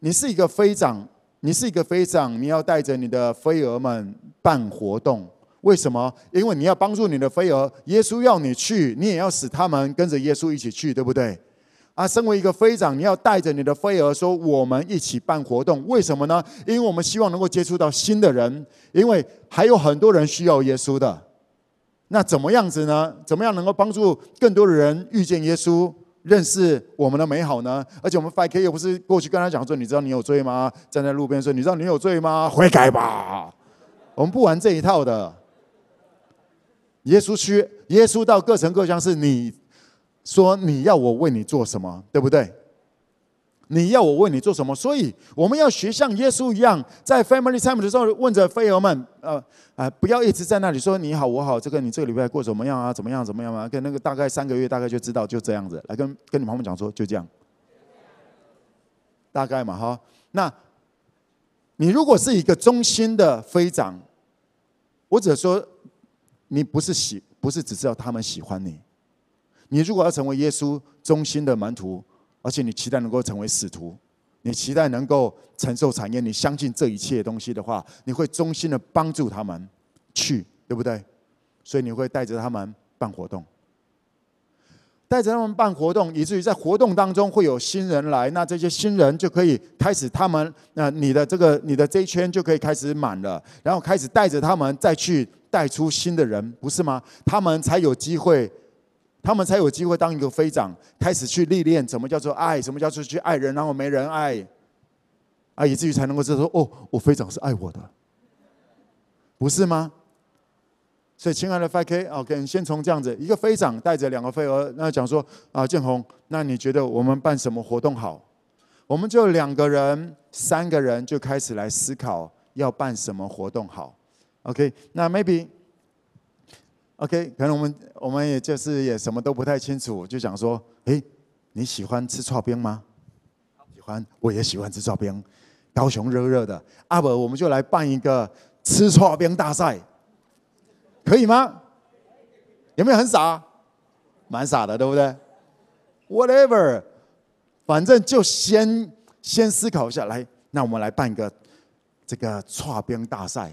你是一个飞长，你是一个飞长，你要带着你的飞蛾们办活动。为什么？因为你要帮助你的飞蛾，耶稣要你去，你也要使他们跟着耶稣一起去，对不对？啊，身为一个飞长，你要带着你的飞蛾说：“我们一起办活动。”为什么呢？因为我们希望能够接触到新的人，因为还有很多人需要耶稣的。那怎么样子呢？怎么样能够帮助更多的人遇见耶稣？认识我们的美好呢？而且我们 5K 又不是过去跟他讲说，你知道你有罪吗？站在路边说，你知道你有罪吗？悔改吧！我们不玩这一套的。耶稣去，耶稣到各城各乡，是你说你要我为你做什么，对不对？你要我为你做什么？所以我们要学像耶稣一样，在 Family Time 的时候问着飞蛾们，呃啊，不要一直在那里说你好我好，这个你这个礼拜过怎么样啊？怎么样怎么样啊？跟那个大概三个月大概就知道就这样子，来跟跟你朋友讲说就这样，大概嘛哈。那你如果是一个忠心的飞长，我只说你不是喜，不是只知道他们喜欢你，你如果要成为耶稣忠心的门徒。而且你期待能够成为使徒，你期待能够承受产业，你相信这一切东西的话，你会衷心的帮助他们去，对不对？所以你会带着他们办活动，带着他们办活动，以至于在活动当中会有新人来，那这些新人就可以开始他们，那你的这个你的这一圈就可以开始满了，然后开始带着他们再去带出新的人，不是吗？他们才有机会。他们才有机会当一个飞长，开始去历练什么叫做爱，什么叫做去爱人，然后没人爱，啊，以至于才能够知道说，哦，我飞长是爱我的，不是吗？所以，亲爱的 5K，OK，先从这样子，一个飞长带着两个飞蛾，那讲说，啊，建宏，那你觉得我们办什么活动好？我们就两个人、三个人就开始来思考要办什么活动好，OK，那 maybe。OK，可能我们我们也就是也什么都不太清楚，就讲说，诶，你喜欢吃剉冰吗？喜欢，我也喜欢吃剉冰。高雄热热的，阿伯，我们就来办一个吃剉冰大赛，可以吗？有没有很傻？蛮傻的，对不对？Whatever，反正就先先思考一下来，那我们来办一个这个剉冰大赛。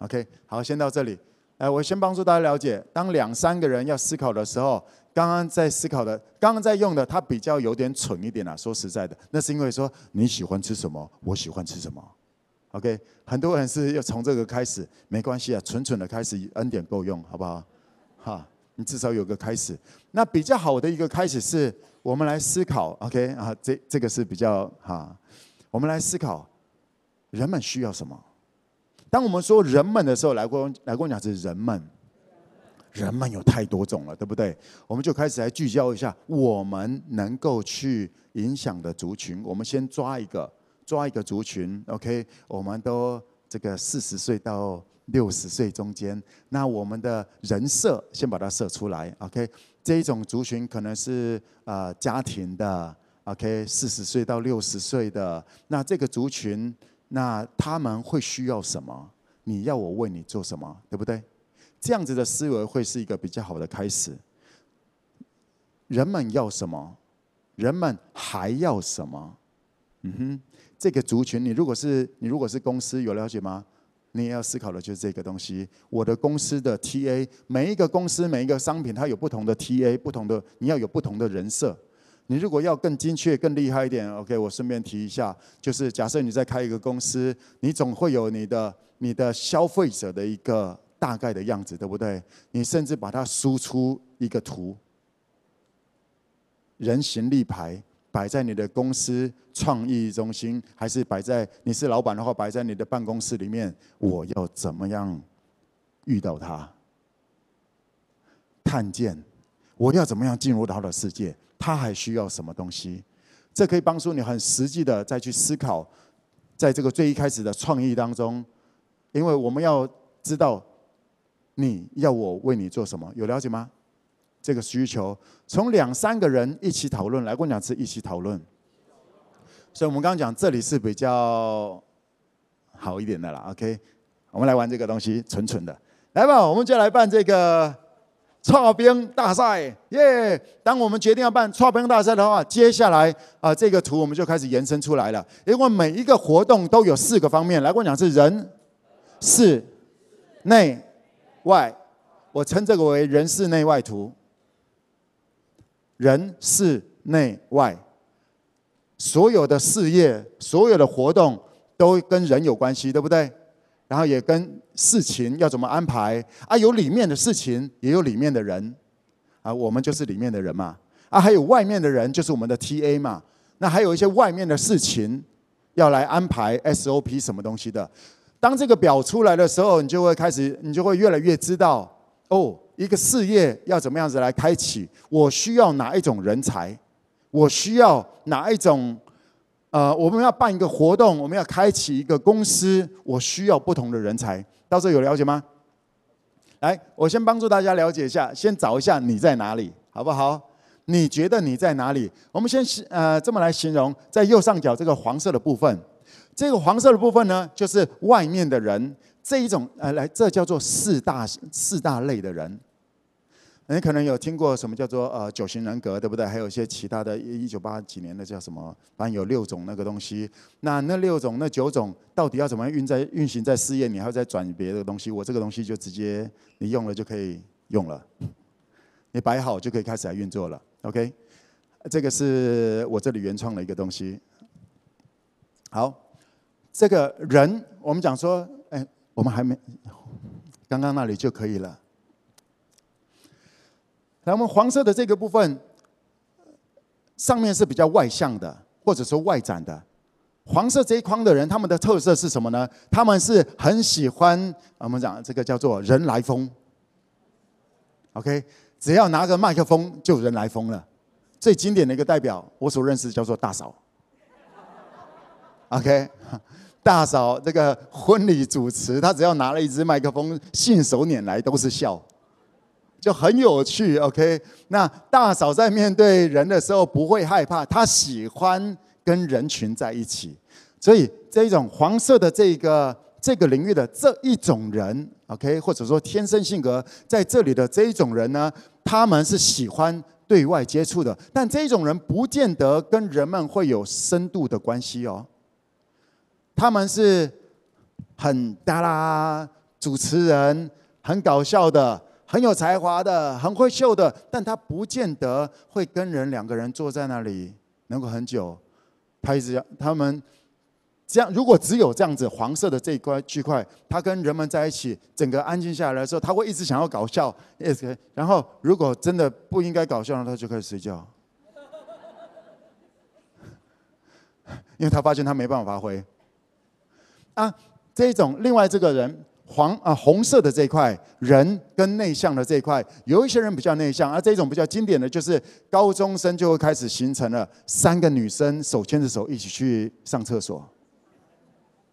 OK，好，先到这里。哎，我先帮助大家了解，当两三个人要思考的时候，刚刚在思考的，刚刚在用的，他比较有点蠢一点啊。说实在的，那是因为说你喜欢吃什么，我喜欢吃什么。OK，很多人是要从这个开始，没关系啊，蠢蠢的开始，恩典够用，好不好？哈，你至少有个开始。那比较好的一个开始是，我们来思考。OK 啊，这这个是比较哈，我们来思考，人们需要什么？当我们说人们的时候，来过来过讲是人们，人们有太多种了，对不对？我们就开始来聚焦一下，我们能够去影响的族群。我们先抓一个，抓一个族群，OK？我们都这个四十岁到六十岁中间，那我们的人设先把它设出来，OK？这一种族群可能是呃家庭的，OK？四十岁到六十岁的，那这个族群。那他们会需要什么？你要我为你做什么？对不对？这样子的思维会是一个比较好的开始。人们要什么？人们还要什么？嗯哼，这个族群，你如果是你如果是公司有了解吗？你也要思考的就是这个东西。我的公司的 TA，每一个公司每一个商品，它有不同的 TA，不同的你要有不同的人设。你如果要更精确、更厉害一点，OK，我顺便提一下，就是假设你在开一个公司，你总会有你的、你的消费者的一个大概的样子，对不对？你甚至把它输出一个图，人形立牌摆在你的公司创意中心，还是摆在你是老板的话，摆在你的办公室里面，我要怎么样遇到他？看见，我要怎么样进入到他的世界？他还需要什么东西？这可以帮助你很实际的再去思考，在这个最一开始的创意当中，因为我们要知道你要我为你做什么，有了解吗？这个需求从两三个人一起讨论，来过两次一起讨论，所以我们刚刚讲这里是比较好一点的啦。OK，我们来玩这个东西，蠢蠢的，来吧，我们就来办这个操兵大赛，耶！当我们决定要办操兵大赛的话，接下来啊、这个图我们就开始延伸出来了。因为每一个活动都有四个方面，来跟我讲是人、事、内、外。我称这个为人事内外图。人事内外，所有的事业、所有的活动都跟人有关系，对不对？然后也跟事情要怎么安排啊？有里面的事情，也有里面的人啊。我们就是里面的人嘛啊，还有外面的人，就是我们的 TA 嘛。那还有一些外面的事情要来安排 SOP 什么东西的。当这个表出来的时候，你就会开始，你就会越来越知道哦，一个事业要怎么样子来开启？我需要哪一种人才？我需要哪一种？呃，我们要办一个活动，我们要开启一个公司，我需要不同的人才。到这有了解吗？来，我先帮助大家了解一下，先找一下你在哪里，好不好？你觉得你在哪里？我们先呃这么来形容，在右上角这个黄色的部分，这个黄色的部分呢，就是外面的人这一种呃，来，这叫做四大四大类的人。你可能有听过什么叫做呃九型人格，对不对？还有一些其他的，一九八几年的叫什么？反正有六种那个东西。那那六种、那九种到底要怎么样运在运行在事业？你还要再转别的东西？我这个东西就直接你用了就可以用了，你摆好就可以开始来运作了。OK，这个是我这里原创的一个东西。好，这个人我们讲说，哎，我们还没，刚刚那里就可以了。那我们黄色的这个部分，上面是比较外向的，或者说外展的。黄色这一框的人，他们的特色是什么呢？他们是很喜欢我们讲这个叫做人来疯。OK，只要拿个麦克风就人来疯了。最经典的一个代表，我所认识叫做大嫂。OK，大嫂这个婚礼主持，她只要拿了一支麦克风，信手拈来都是笑。就很有趣，OK。那大嫂在面对人的时候不会害怕，她喜欢跟人群在一起。所以这一种黄色的这个这个领域的这一种人，OK，或者说天生性格在这里的这一种人呢，他们是喜欢对外接触的，但这种人不见得跟人们会有深度的关系哦。他们是很哒啦，主持人很搞笑的。很有才华的，很会秀的，但他不见得会跟人两个人坐在那里能够很久。他一直要他们这样，如果只有这样子黄色的这一块区块，他跟人们在一起，整个安静下来的时候，他会一直想要搞笑。然后如果真的不应该搞笑，他就开始睡觉，因为他发现他没办法发挥。啊，这种另外这个人。黄啊，红色的这一块人跟内向的这一块，有一些人比较内向，而这种比较经典的就是高中生就会开始形成了三个女生手牵着手一起去上厕所，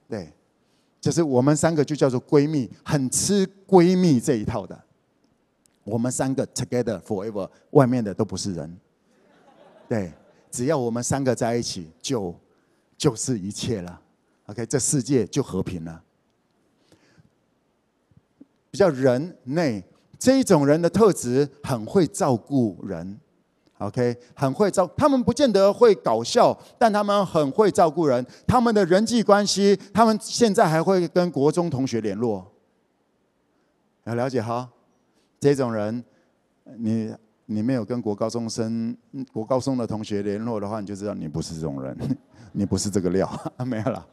对，就是我们三个就叫做闺蜜，很吃闺蜜这一套的。我们三个 together forever，外面的都不是人，对，只要我们三个在一起，就就是一切了。OK，这世界就和平了。比较人内这一种人的特质，很会照顾人，OK，很会照。他们不见得会搞笑，但他们很会照顾人。他们的人际关系，他们现在还会跟国中同学联络。要了解哈，这种人，你你没有跟国高中生、国高中的同学联络的话，你就知道你不是这种人，你不是这个料，没有了。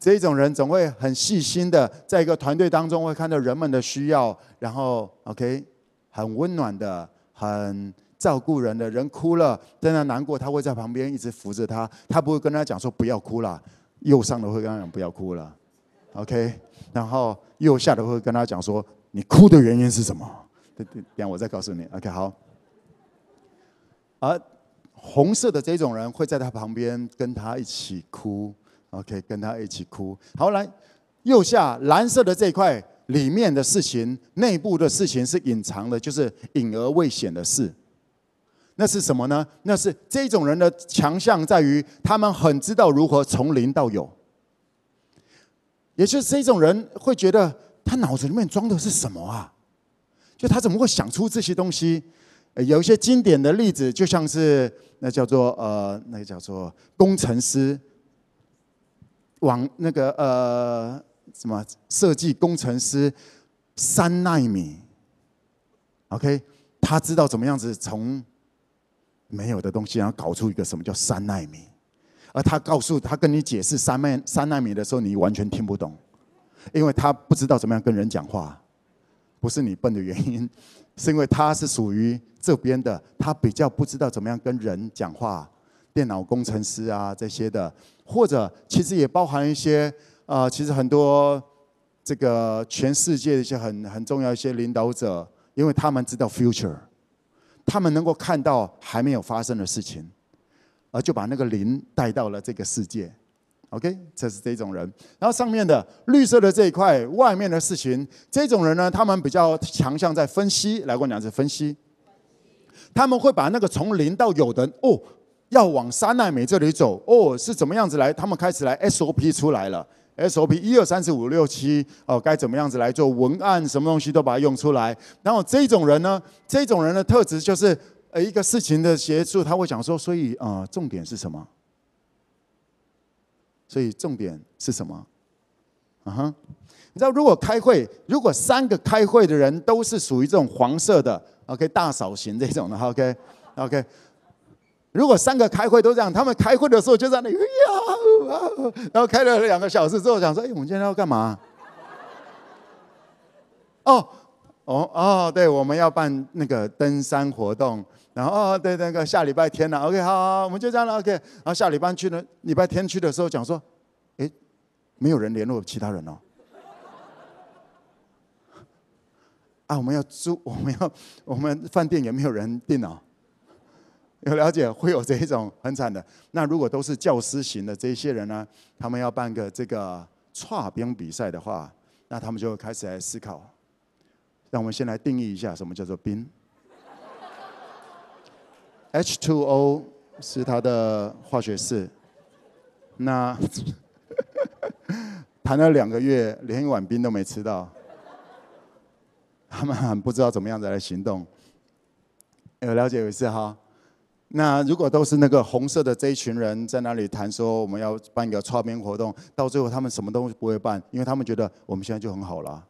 这种人总会很细心的，在一个团队当中会看到人们的需要，然后 OK，很温暖的，很照顾人的。人哭了，在那难过，他会在旁边一直扶着他，他不会跟他讲说不要哭了，右上的会跟他讲不要哭了，OK，然后右下的会跟他讲说你哭的原因是什么？等等，等下我再告诉你，OK，好。而红色的这种人会在他旁边跟他一起哭。OK，跟他一起哭。好，来，右下蓝色的这一块里面的事情，内部的事情是隐藏的，就是隐而未显的事。那是什么呢？那是这种人的强项在于，他们很知道如何从零到有。也就是这种人会觉得，他脑子里面装的是什么啊？就他怎么会想出这些东西？有一些经典的例子，就像是那叫做呃，那个叫做工程师，往那个呃什么设计工程师三奈米，OK，他知道怎么样子从没有的东西，然后搞出一个什么叫三奈米，而他告诉他跟你解释三奈三奈米的时候，你完全听不懂，因为他不知道怎么样跟人讲话，不是你笨的原因。是因为他是属于这边的，他比较不知道怎么样跟人讲话，电脑工程师啊这些的，或者其实也包含一些、呃，其实很多这个全世界的一些很很重要一些领导者，因为他们知道 future，他们能够看到还没有发生的事情，而就把那个灵带到了这个世界。OK，这是这种人。然后上面的绿色的这一块，外面的事情，这种人呢，他们比较强项在分析。来，我讲是分析。他们会把那个从零到有的哦，要往三奈米这里走哦，是怎么样子来？他们开始来 SOP 出来了，SOP 一二三四五六七哦，该怎么样子来做文案，什么东西都把它用出来。然后这种人呢，这种人的特质就是呃一个事情的协助，他会讲说，所以啊、重点是什么？所以重点是什么？啊哈，你知道，如果开会，如果三个开会的人都是属于这种黄色的，OK，大嫂型这种的，OK，OK，如果三个开会都这样，他们开会的时候就在那里，哎呀然后开了两个小时之后，讲说，哎，我们今天要干嘛？哦，哦，哦，对，我们要办那个登山活动。然后哦，对那个下礼拜天了，OK，好，好，我们就这样了，OK。然后下礼拜去呢，礼拜天去的时候讲说，哎，没有人联络其他人哦。啊，我们要租，我们要，我们饭店也没有人订哦。有了解，会有这一种很惨的。那如果都是教师型的这些人呢，他们要办个这个剉冰比赛的话，那他们就开始来思考。让我们先来定义一下，什么叫做冰。H2O 是它的化学式。那 谈了两个月，连一碗冰都没吃到，他们很不知道怎么样子来行动。有了解有一次哈。那如果都是那个红色的这一群人在那里谈说我们要办一个剉冰活动，到最后他们什么都不会办，因为他们觉得我们现在就很好了。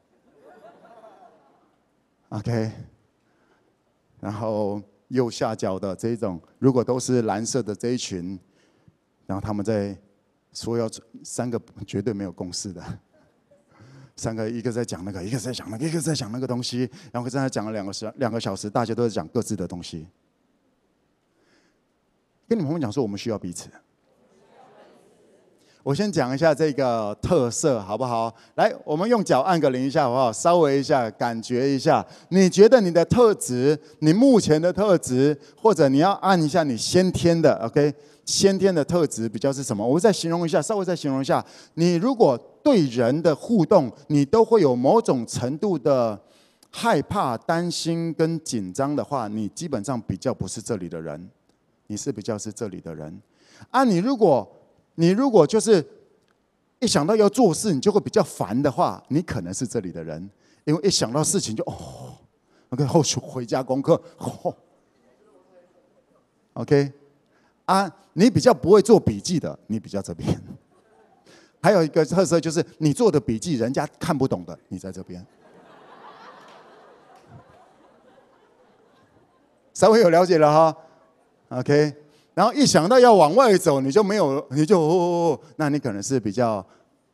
OK，然后。右下角的这一种，如果都是蓝色的这一群，然后他们在说要三个绝对没有共识的，三个一个在讲那个，一个在讲那个，一个在讲那个东西，然后在那讲了两个时两个小时，大家都在讲各自的东西。跟你朋友讲说，我们需要彼此。我先讲一下这个特色，好不好？来，我们用脚按个铃一下，好不好？稍微一下，感觉一下。你觉得你的特质，你目前的特质，或者你要按一下你先天的，OK？先天的特质比较是什么？我再形容一下，稍微再形容一下。你如果对人的互动，你都会有某种程度的害怕、担心跟紧张的话，你基本上比较不是这里的人，你是比较是这里的人。啊，你如果你如果就是一想到要做事，你就会比较烦的话，你可能是这里的人，因为一想到事情就哦，OK，后续回家功课，哦，OK，啊，你比较不会做笔记的，你比较这边。还有一个特色就是，你做的笔记人家看不懂的，你在这边。稍微有了解了哈，OK。然后一想到要往外走，你就没有，你就哦哦哦，那你可能是比较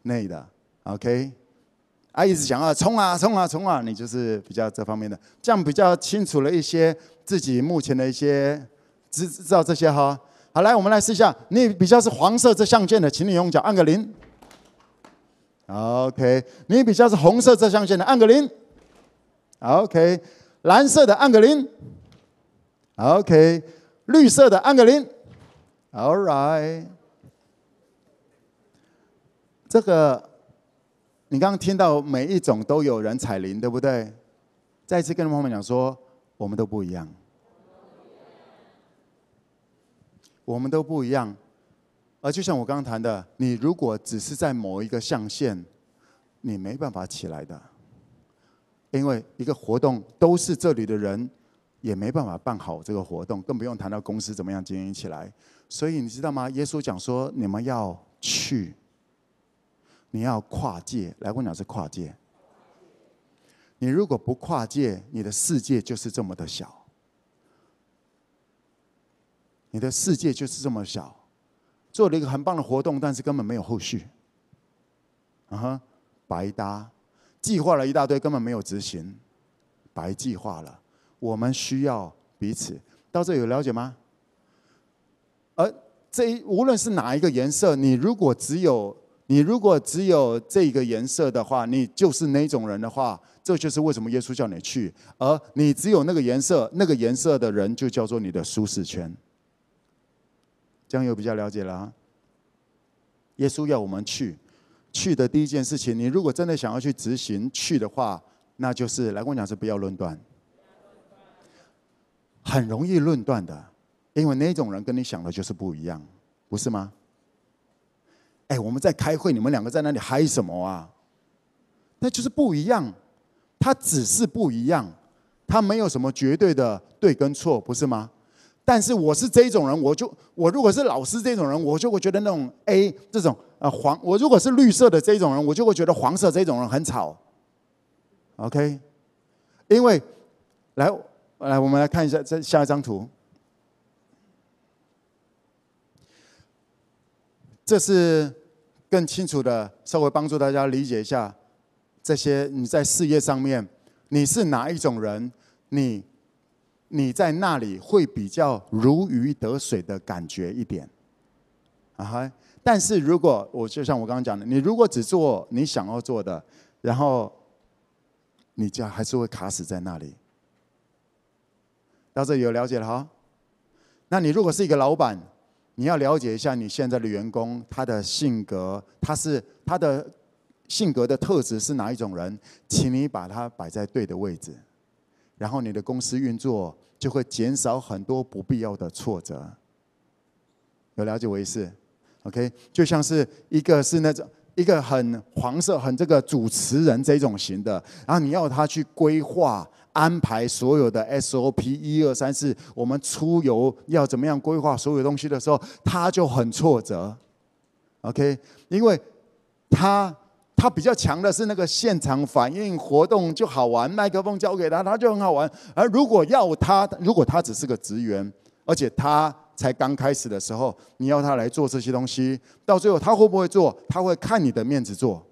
内的，OK？啊，一直想要冲啊冲啊冲啊，你就是比较这方面的，这样比较清楚了一些自己目前的一些知知道这些哈。好，来我们来试一下，你比较是黄色这象限的，请你用脚按个零。OK，你比较是红色这象限的，按个零。OK，蓝色的按个零。OK，绿色的按个零。All right，这个你刚刚听到每一种都有人彩铃，对不对？再次跟朋友们讲说，我们都不一样，我们都不一样。而就像我刚刚谈的，你如果只是在某一个象限，你没办法起来的，因为一个活动都是这里的人，也没办法办好这个活动，更不用谈到公司怎么样经营起来。所以你知道吗？耶稣讲说，你们要去，你要跨界。来，我讲是跨界。你如果不跨界，你的世界就是这么的小。你的世界就是这么小，做了一个很棒的活动，但是根本没有后续。啊哈，白搭，计划了一大堆，根本没有执行，白计划了。我们需要彼此，到这有了解吗？而这一无论是哪一个颜色，你如果只有你如果只有这个颜色的话，你就是那种人的话，这就是为什么耶稣叫你去。而你只有那个颜色，那个颜色的人就叫做你的舒适圈。这样又比较了解了啊。耶稣要我们去，去的第一件事情，你如果真的想要去执行去的话，那就是来跟我讲是不要论断，很容易论断的，因为那种人跟你想的就是不一样，不是吗？哎，我们在开会，你们两个在那里嗨什么啊？那就是不一样，他只是不一样，他没有什么绝对的对跟错，不是吗？但是我是这种人，我就我如果是老师这种人，我就会觉得那种 A 这种啊黄，我如果是绿色的这种人，我就会觉得黄色这种人很吵。OK，因为来来，我们来看一下这下一张图，这是更清楚的稍微帮助大家理解一下这些你在事业上面你是哪一种人，你。你在那里会比较如鱼得水的感觉一点，啊哈！但是如果我就像我刚刚讲的，你如果只做你想要做的，然后你就还是会卡死在那里。到这里有了解了哈？那你如果是一个老板，你要了解一下你现在的员工他的性格，他是他的性格的特质是哪一种人，请你把他摆在对的位置。然后你的公司运作就会减少很多不必要的挫折，有了解我意思？OK，就像是一个是那种一个很黄色、很这个主持人这种型的，然后你要他去规划、安排所有的 SOP 一二三四，我们出游要怎么样规划所有东西的时候，他就很挫折。OK，因为他。他比较强的是那个现场反应活动就好玩，麦克风交给他，他就很好玩。而如果要他，如果他只是个职员，而且他才刚开始的时候，你要他来做这些东西，到最后他会不会做？他会看你的面子做，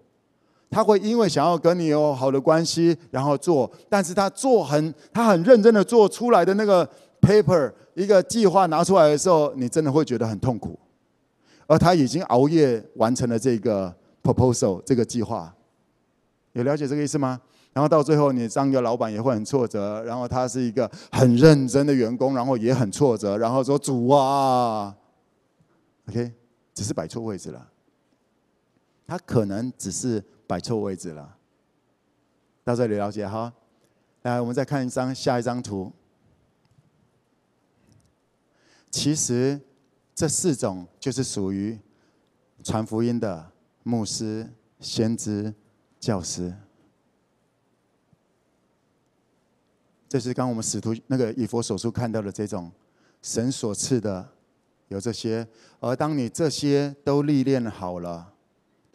他会因为想要跟你有好的关系，然后做。但是他做很，他很认真的做出来的那个 paper 一个计划拿出来的时候，你真的会觉得很痛苦。而他已经熬夜完成了这个。proposal 这个计划，有了解这个意思吗？然后到最后，你当一个老板也会很挫折。然后他是一个很认真的员工，然后也很挫折。然后说：“主啊，OK，只是摆错位置了。他可能只是摆错位置了。”到这里了解哈。来，我们再看一张下一张图。其实这四种就是属于传福音的。牧师、先知、教师，这是刚我们使徒那个以佛所书看到的这种神所赐的，有这些。而当你这些都历练好了，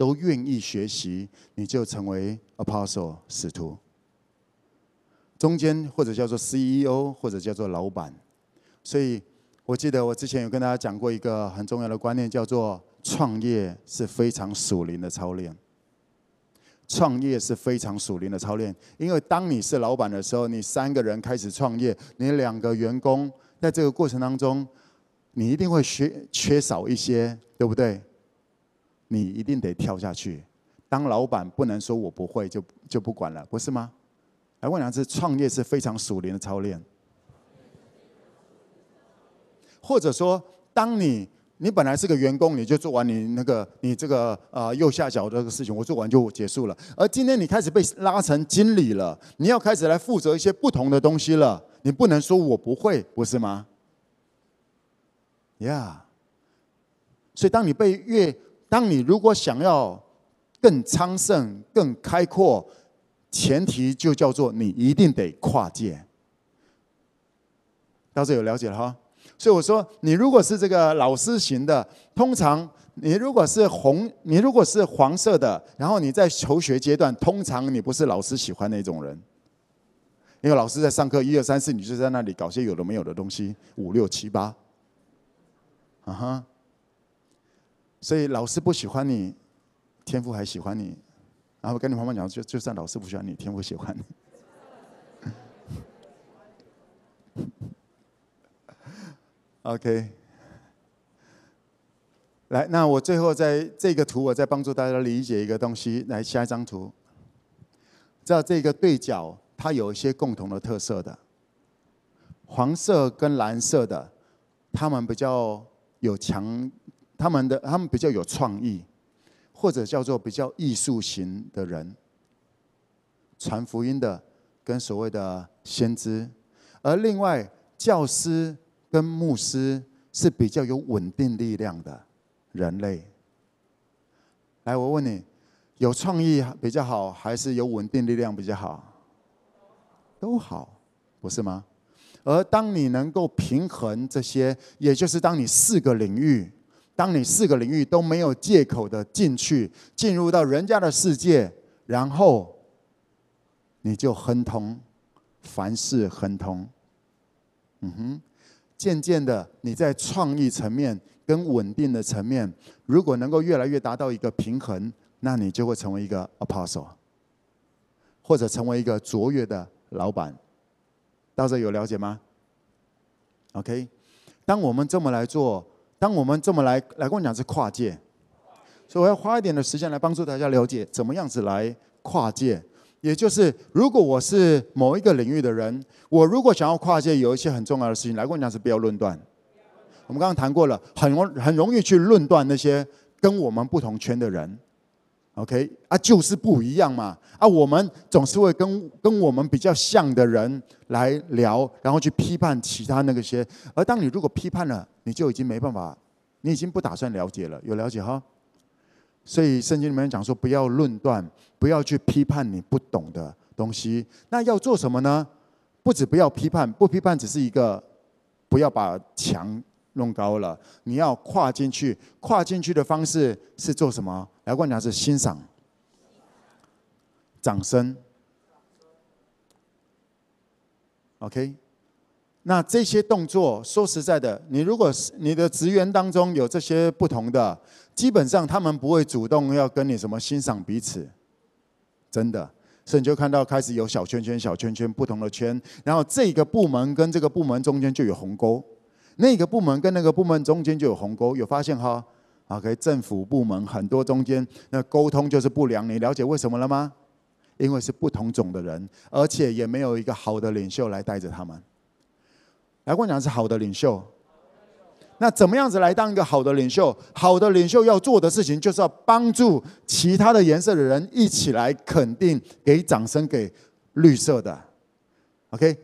都愿意学习，你就成为 apostle 使徒。中间或者叫做 CEO，或者叫做老板。所以我记得我之前有跟大家讲过一个很重要的观念，叫做。创业是非常属灵的操练。创业是非常属灵的操练，因为当你是老板的时候，你三个人开始创业，你两个员工在这个过程当中，你一定会缺缺少一些，对不对？你一定得跳下去。当老板不能说我不会就就不管了，不是吗？来问两次，创业是非常属灵的操练，或者说，当你。你本来是个员工，你就做完你那个你这个呃右下角这个事情，我做完就结束了。而今天你开始被拉成经理了，你要开始来负责一些不同的东西了。你不能说我不会，不是吗？呀、yeah，所以当你被越，当你如果想要更昌盛、更开阔、前提就叫做你一定得跨界。到这有了解了哈？所以我说，你如果是这个老师型的，通常你如果是红，你如果是黄色的，然后你在求学阶段，通常你不是老师喜欢那种人，因为老师在上课一二三四，你就在那里搞些有的没有的东西，五六七八，啊哈，所以老师不喜欢你，天父还喜欢你，然后跟你妈妈讲，就就算老师不喜欢你，天父喜欢你。OK，来，那我最后在这个图，我再帮助大家理解一个东西。来，下一张图，知道这个对角它有一些共同的特色的，黄色跟蓝色的，他们比较有强，他们的他们比较有创意，或者叫做比较艺术型的人，传福音的跟所谓的先知，而另外教师。跟牧师是比较有稳定力量的人类。来，我问你，有创意比较好，还是有稳定力量比较好？都好，不是吗？而当你能够平衡这些，也就是当你四个领域，当你四个领域都没有借口的进去，进入到人家的世界，然后你就亨通，凡事亨通。嗯哼。渐渐的，你在创意层面跟稳定的层面，如果能够越来越达到一个平衡，那你就会成为一个 apostle，或者成为一个卓越的老板。到这有了解吗？OK，当我们这么来做，当我们这么来来跟我讲是跨界，所以我要花一点的时间来帮助大家了解怎么样子来跨界。也就是，如果我是某一个领域的人，我如果想要跨界，有一些很重要的事情，来跟我讲是不要论断。我们刚刚谈过了，很容很容易去论断那些跟我们不同圈的人。OK，啊，就是不一样嘛。啊，我们总是会跟跟我们比较像的人来聊，然后去批判其他那个些。而当你如果批判了，你就已经没办法，你已经不打算了解了。有了解哈？所以圣经里面讲说，不要论断，不要去批判你不懂的东西。那要做什么呢？不止不要批判，不批判只是一个，不要把墙弄高了。你要跨进去，跨进去的方式是做什么？来，我讲是欣赏，掌声。OK。那这些动作，说实在的，你如果是你的职员当中有这些不同的，基本上他们不会主动要跟你什么欣赏彼此，真的。所以你就看到开始有小圈圈、小圈圈不同的圈，然后这个部门跟这个部门中间就有鸿沟，那个部门跟那个部门中间就有鸿沟，有发现哈？OK，政府部门很多中间那沟通就是不良，你了解为什么了吗？因为是不同种的人，而且也没有一个好的领袖来带着他们。来，我讲是好的领袖。那怎么样子来当一个好的领袖？好的领袖要做的事情，就是要帮助其他的颜色的人一起来肯定，给掌声给绿色的。OK。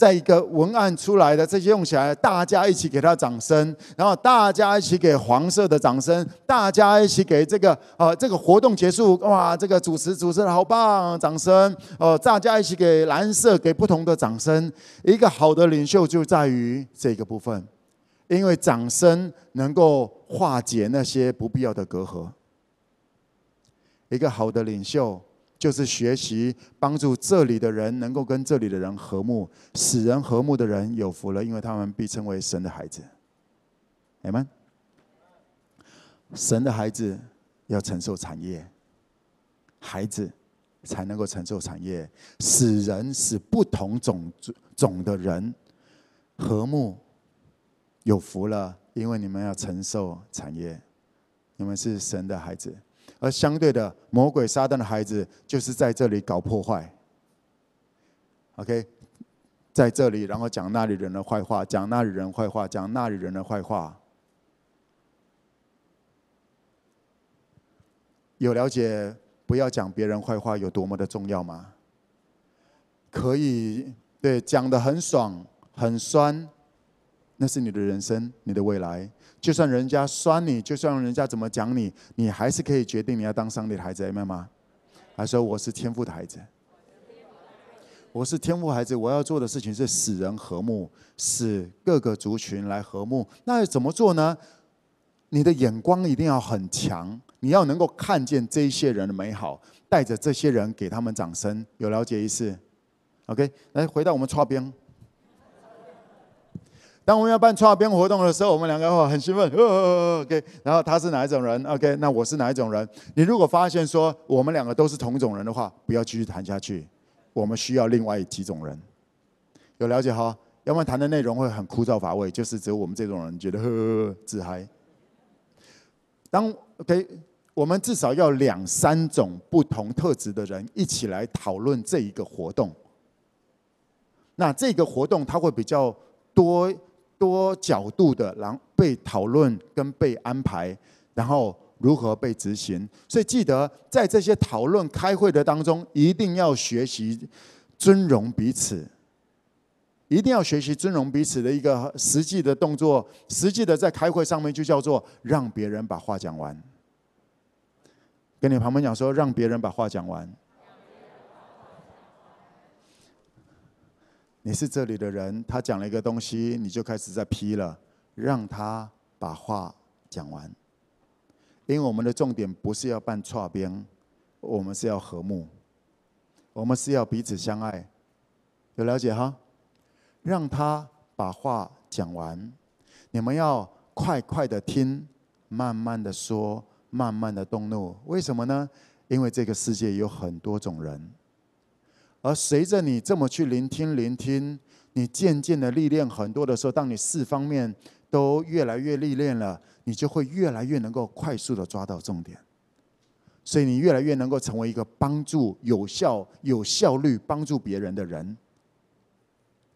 在一个文案出来的这些用起来，大家一起给他掌声，然后大家一起给黄色的掌声，大家一起给这个呃这个活动结束，哇，这个主持主持人好棒，掌声哦，大家一起给蓝色给不同的掌声。一个好的领袖就在于这个部分，因为掌声能够化解那些不必要的隔阂。一个好的领袖。就是学习帮助这里的人能够跟这里的人和睦，使人和睦的人有福了，因为他们必称为神的孩子。你们。神的孩子要承受产业，孩子才能够承受产业，使人使不同种种的人和睦有福了，因为你们要承受产业，你们是神的孩子。而相对的，魔鬼撒旦的孩子就是在这里搞破坏。OK，在这里，然后讲那里人的坏话，讲那里人坏话，讲那里人的坏话。有了解不要讲别人坏话有多么的重要吗？可以，对，讲的很爽，很酸。那是你的人生，你的未来。就算人家酸你，就算人家怎么讲你，你还是可以决定你要当上帝的孩子，明白吗？还说我是天赋的孩子，我是天赋孩子，我要做的事情是使人和睦，使各个族群来和睦。那要怎么做呢？你的眼光一定要很强，你要能够看见这些人的美好，带着这些人给他们掌声。有了解意思？OK，来回到我们窗边。当我们要办剉边活动的时候，我们两个很兴奋。OK，然后他是哪一种人？OK，那我是哪一种人？你如果发现说我们两个都是同一种人的话，不要继续谈下去。我们需要另外几种人，有了解哈？要不然谈的内容会很枯燥乏味，就是只有我们这种人觉得呵呵呵自嗨。当 OK，我们至少要两三种不同特质的人一起来讨论这一个活动。那这个活动它会比较多。多角度的，然后被讨论跟被安排，然后如何被执行。所以记得在这些讨论开会的当中，一定要学习尊荣彼此，一定要学习尊荣彼此的一个实际的动作。实际的在开会上面就叫做让别人把话讲完。跟你旁边讲说，让别人把话讲完。你是这里的人，他讲了一个东西，你就开始在批了，让他把话讲完。因为我们的重点不是要办剉边，我们是要和睦，我们是要彼此相爱，有了解哈？让他把话讲完，你们要快快的听，慢慢的说，慢慢的动怒。为什么呢？因为这个世界有很多种人。而随着你这么去聆听、聆听，你渐渐的历练很多的时候，当你四方面都越来越历练了，你就会越来越能够快速的抓到重点。所以你越来越能够成为一个帮助、有效、有效率帮助别人的人。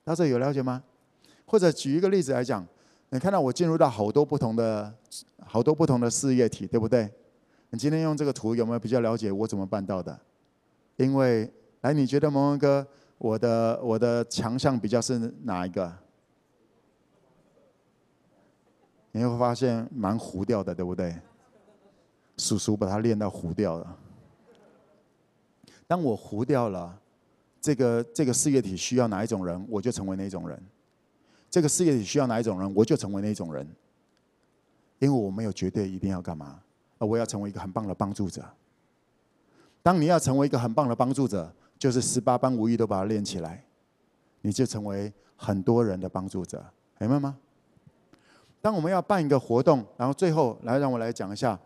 大家有了解吗？或者举一个例子来讲，你看到我进入到好多不同的、好多不同的事业体，对不对？你今天用这个图有没有比较了解我怎么办到的？因为来，你觉得蒙恩哥，我的我的强项比较是哪一个？你会发现蛮糊掉的，对不对？叔叔把它练到糊掉了。当我糊掉了，这个这个事业体需要哪一种人，我就成为哪一种人。这个事业体需要哪一种人，我就成为哪一种人。因为我没有绝对一定要干嘛，而我要成为一个很棒的帮助者。当你要成为一个很棒的帮助者。就是十八般武艺都把它练起来，你就成为很多人的帮助者，明白吗？当我们要办一个活动，然后最后来让我来讲一下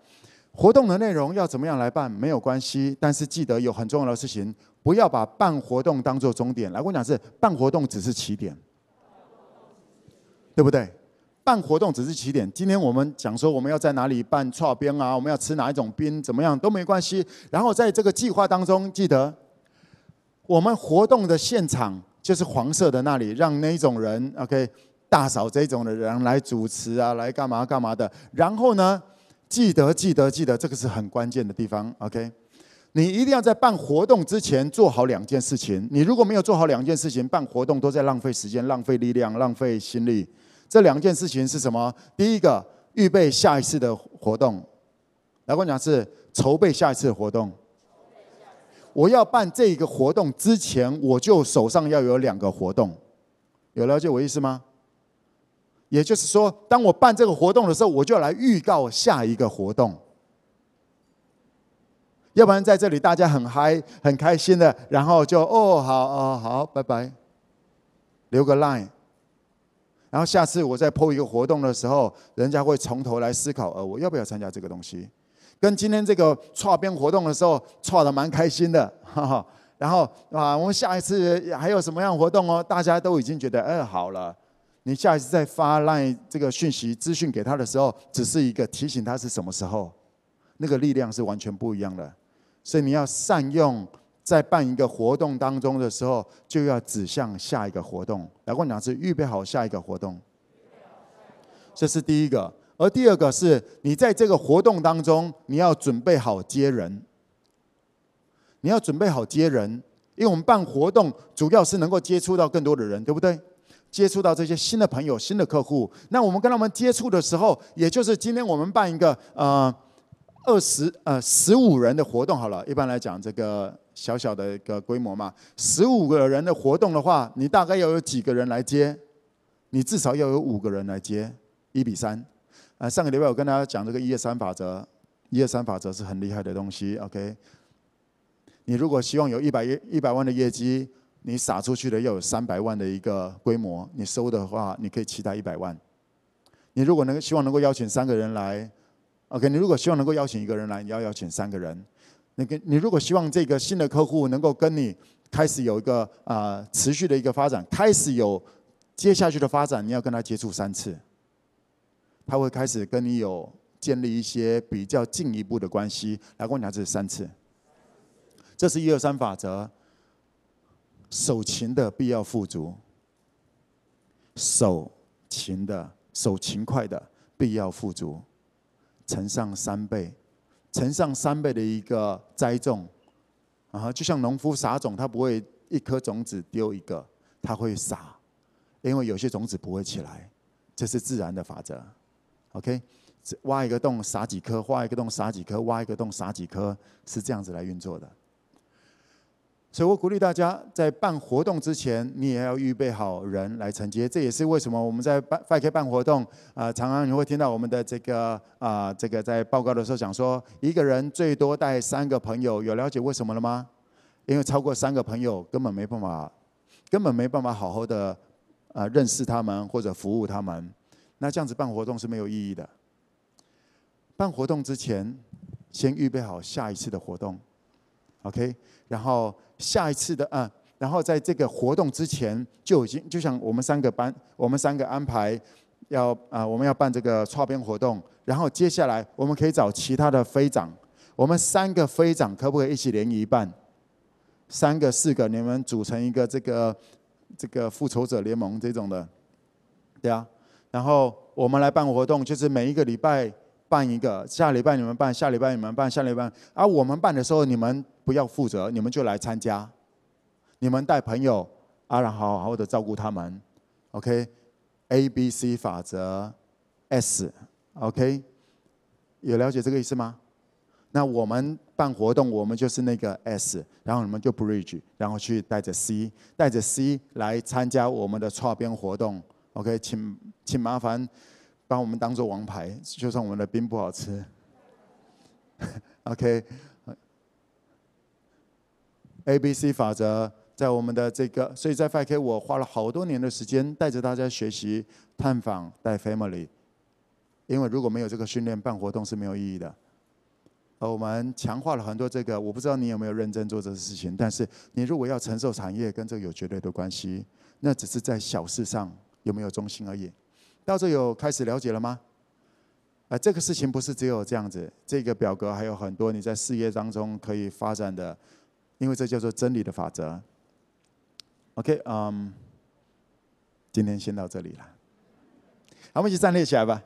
活动的内容要怎么样来办，没有关系，但是记得有很重要的事情，不要把办活动当做终点。来，我讲是办活动只是起点，对不对？办活动只是起点。今天我们讲说我们要在哪里办剉边啊，我们要吃哪一种冰，怎么样都没关系。然后在这个计划当中，记得。我们活动的现场就是黄色的那里，让那种人，OK，大嫂这种的人来主持啊，来干嘛干嘛的。然后呢，记得记得记得，这个是很关键的地方，OK。你一定要在办活动之前做好两件事情。你如果没有做好两件事情，办活动都在浪费时间、浪费力量、浪费心力。这两件事情是什么？第一个，预备下一次的活动。来，我讲是筹备下一次的活动。我要办这个活动之前，我就手上要有两个活动，有了解我意思吗？也就是说，当我办这个活动的时候，我就要来预告下一个活动。要不然在这里大家很嗨、很开心的，然后就哦好哦好，拜拜，留个 line。然后下次我再 po 一个活动的时候，人家会从头来思考，呃，我要不要参加这个东西？跟今天这个剉边活动的时候，剉的蛮开心的，哈哈。然后啊，我们下一次还有什么样活动哦？大家都已经觉得，哎，好了。你下一次再发 LINE 这个讯息资讯给他的时候，只是一个提醒他是什么时候，那个力量是完全不一样的。所以你要善用，在办一个活动当中的时候，就要指向下一个活动。来，我讲是预备好下一个活动，这是第一个。而第二个是你在这个活动当中，你要准备好接人。你要准备好接人，因为我们办活动主要是能够接触到更多的人，对不对？接触到这些新的朋友、新的客户。那我们跟他们接触的时候，也就是今天我们办一个呃二十呃十五人的活动好了。一般来讲，这个小小的一个规模嘛。十五个人的活动的话，你大概要有几个人来接？你至少要有五个人来接，一比三。啊，上个礼拜我跟大家讲这个一二三法则，一二三法则是很厉害的东西。OK，你如果希望有一百一一百万的业绩，你撒出去的要有三百万的一个规模，你收的话，你可以期待一百万。你如果能希望能够邀请三个人来，OK，你如果希望能够邀请一个人来，你要邀请三个人。那个你如果希望这个新的客户能够跟你开始有一个啊、持续的一个发展，开始有接下去的发展，你要跟他接触三次。他会开始跟你有建立一些比较进一步的关系。来，我讲这是三次，这是一二三法则。守勤的必要富足，守勤的守勤快的必要富足，乘上三倍，乘上三倍的一个栽种，啊，就像农夫撒种，他不会一颗种子丢一个，他会撒，因为有些种子不会起来，这是自然的法则。OK，挖一个洞撒几颗，挖一个洞撒几颗，挖一个洞撒几颗，是这样子来运作的。所以我鼓励大家，在办活动之前，你也要预备好人来承接。这也是为什么我们在办 5K 办活动啊，常常你会听到我们的这个啊，这个在报告的时候讲说，一个人最多带三个朋友。有了解为什么了吗？因为超过三个朋友根本没办法，根本没办法好好的啊认识他们或者服务他们。那这样子办活动是没有意义的。办活动之前，先预备好下一次的活动，OK，然后下一次的啊，然后在这个活动之前就已经，就像我们三个班，我们三个安排要啊，我们要办这个创编活动，然后接下来我们可以找其他的飞长，我们三个飞长可不可以一起联谊办？三个、四个，你们组成一个这个这个复仇者联盟这种的，对啊。然后我们来办活动，就是每一个礼拜办一个，下礼拜你们办，下礼拜你们办，下礼拜。而我们办的时候，你们不要负责，你们就来参加，你们带朋友，啊，然后好好的照顾他们。OK，A B C 法则，S，OK，有了解这个意思吗？那我们办活动，我们就是那个 S，然后你们就 Bridge，然后去带着 C，带着 C 来参加我们的创编活动。OK，请请麻烦把我们当做王牌，就算我们的冰不好吃。OK，ABC 法则在我们的这个，所以在 5K 我花了好多年的时间带着大家学习探访带 Family，因为如果没有这个训练，办活动是没有意义的。而我们强化了很多这个，我不知道你有没有认真做这个事情，但是你如果要承受产业，跟这个有绝对的关系，那只是在小事上。有没有中心而已？到这有开始了解了吗？啊，这个事情不是只有这样子，这个表格还有很多你在事业当中可以发展的，因为这叫做真理的法则。OK，嗯、今天先到这里了，好，我们一起站立起来吧。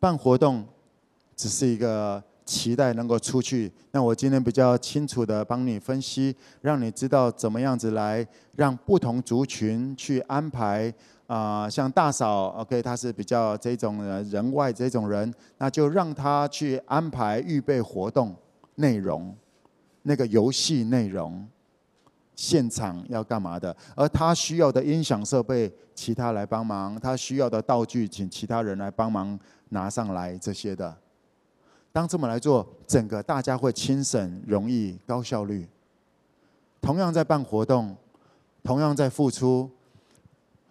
办活动。只是一个期待能够出去。那我今天比较清楚的帮你分析，让你知道怎么样子来让不同族群去安排。啊、像大嫂，OK，她是比较这种人外这种人，那就让她去安排预备活动内容，那个游戏内容，现场要干嘛的，而他需要的音响设备，其他来帮忙；他需要的道具，请其他人来帮忙拿上来这些的。当这么来做，整个大家会轻省、容易、高效率。同样在办活动，同样在付出。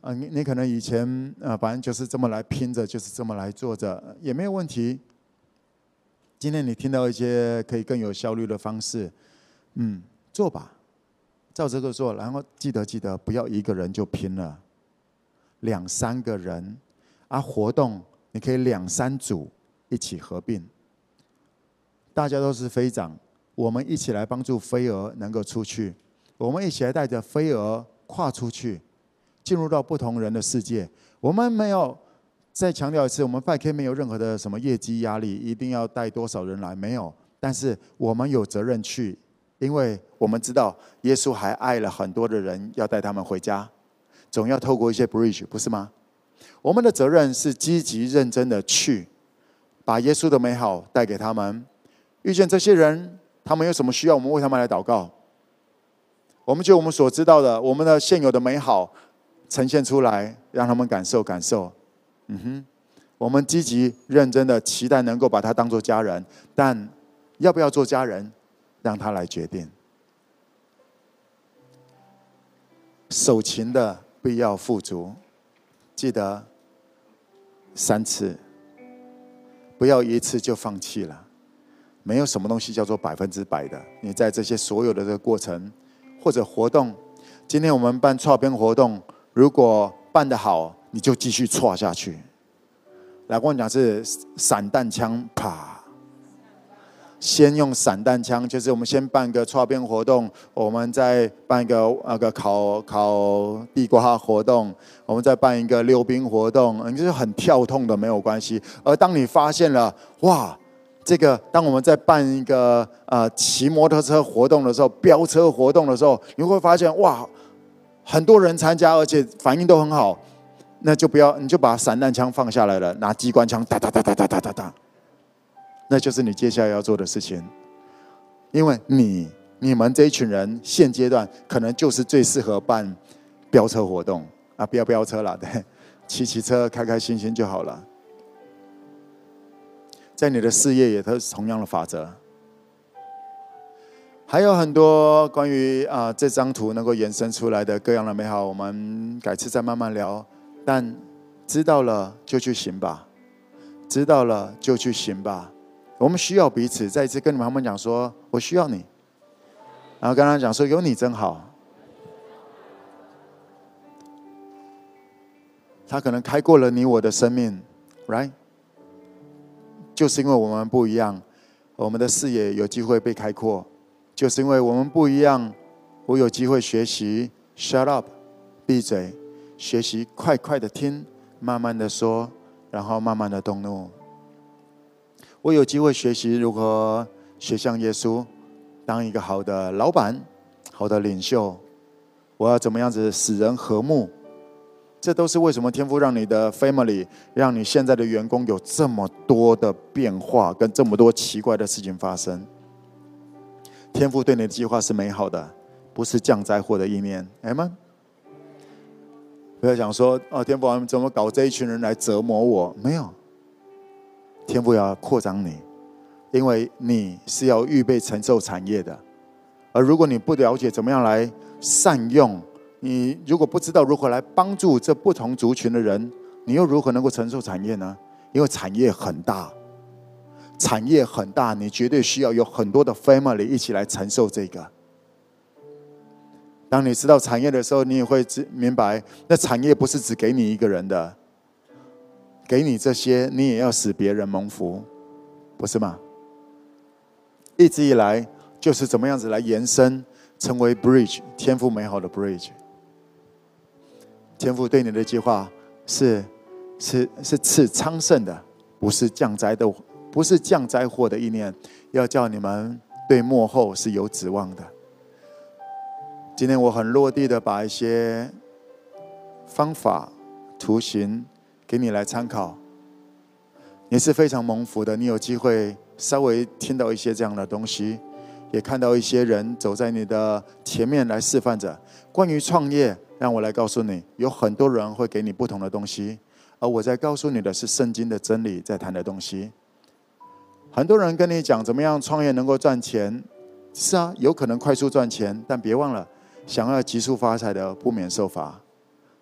啊，你你可能以前啊，反正就是这么来拼着，就是这么来做着，也没有问题。今天你听到一些可以更有效率的方式，嗯，做吧，照这个做，然后记得记得不要一个人就拼了，两三个人，啊，活动你可以两三组一起合并。大家都是飞长，我们一起来帮助飞蛾能够出去。我们一起来带着飞蛾跨出去，进入到不同人的世界。我们没有再强调一次，我们 5K 没有任何的什么业绩压力，一定要带多少人来没有。但是我们有责任去，因为我们知道耶稣还爱了很多的人，要带他们回家，总要透过一些 bridge，不是吗？我们的责任是积极认真的去把耶稣的美好带给他们。遇见这些人，他们有什么需要，我们为他们来祷告。我们就我们所知道的，我们的现有的美好呈现出来，让他们感受感受。嗯哼，我们积极认真的期待能够把他当做家人，但要不要做家人，让他来决定。守勤的必要富足，记得三次，不要一次就放弃了。没有什么东西叫做百分之百的。你在这些所有的这个过程或者活动，今天我们办错边活动，如果办得好，你就继续错下去。来跟我讲是散弹枪，啪！先用散弹枪，就是我们先办个错边活动，我们再办一个那个烤烤地瓜活动，我们再办一个溜冰活动，你就是很跳痛的没有关系。而当你发现了，哇！这个，当我们在办一个呃骑摩托车活动的时候，飙车活动的时候，你会发现哇，很多人参加，而且反应都很好，那就不要，你就把散弹枪放下来了，拿机关枪哒哒哒哒哒哒哒哒，那就是你接下来要做的事情。因为你你们这一群人现阶段可能就是最适合办飙车活动啊，不要飙车了，对，骑骑车开开心心就好了。在你的事业也都是同样的法则，还有很多关于啊这张图能够延伸出来的各样的美好，我们改次再慢慢聊。但知道了就去行吧，知道了就去行吧。我们需要彼此，再一次跟你们讲说，我需要你。然后跟他讲说，有你真好。他可能开过了你我的生命，right？就是因为我们不一样，我们的视野有机会被开阔。就是因为我们不一样，我有机会学习 shut up，闭嘴，学习快快的听，慢慢的说，然后慢慢的动怒。我有机会学习如何学像耶稣，当一个好的老板，好的领袖。我要怎么样子使人和睦？这都是为什么天父让你的 family，让你现在的员工有这么多的变化，跟这么多奇怪的事情发生。天父对你的计划是美好的，不是降灾祸的意念。哎们，不要想说哦，天父怎么搞这一群人来折磨我？没有，天父要扩张你，因为你是要预备承受产业的。而如果你不了解怎么样来善用，你如果不知道如何来帮助这不同族群的人，你又如何能够承受产业呢？因为产业很大，产业很大，你绝对需要有很多的 family 一起来承受这个。当你知道产业的时候，你也会知明白，那产业不是只给你一个人的，给你这些，你也要使别人蒙福，不是吗？一直以来就是怎么样子来延伸，成为 bridge，天赋美好的 bridge。天父对你的计划是是是赐昌盛的，不是降灾的，不是降灾祸的意念，要叫你们对末后是有指望的。今天我很落地的把一些方法图形给你来参考，你是非常蒙福的，你有机会稍微听到一些这样的东西，也看到一些人走在你的前面来示范着关于创业。让我来告诉你，有很多人会给你不同的东西，而我在告诉你的是圣经的真理，在谈的东西。很多人跟你讲怎么样创业能够赚钱，是啊，有可能快速赚钱，但别忘了，想要急速发财的不免受罚。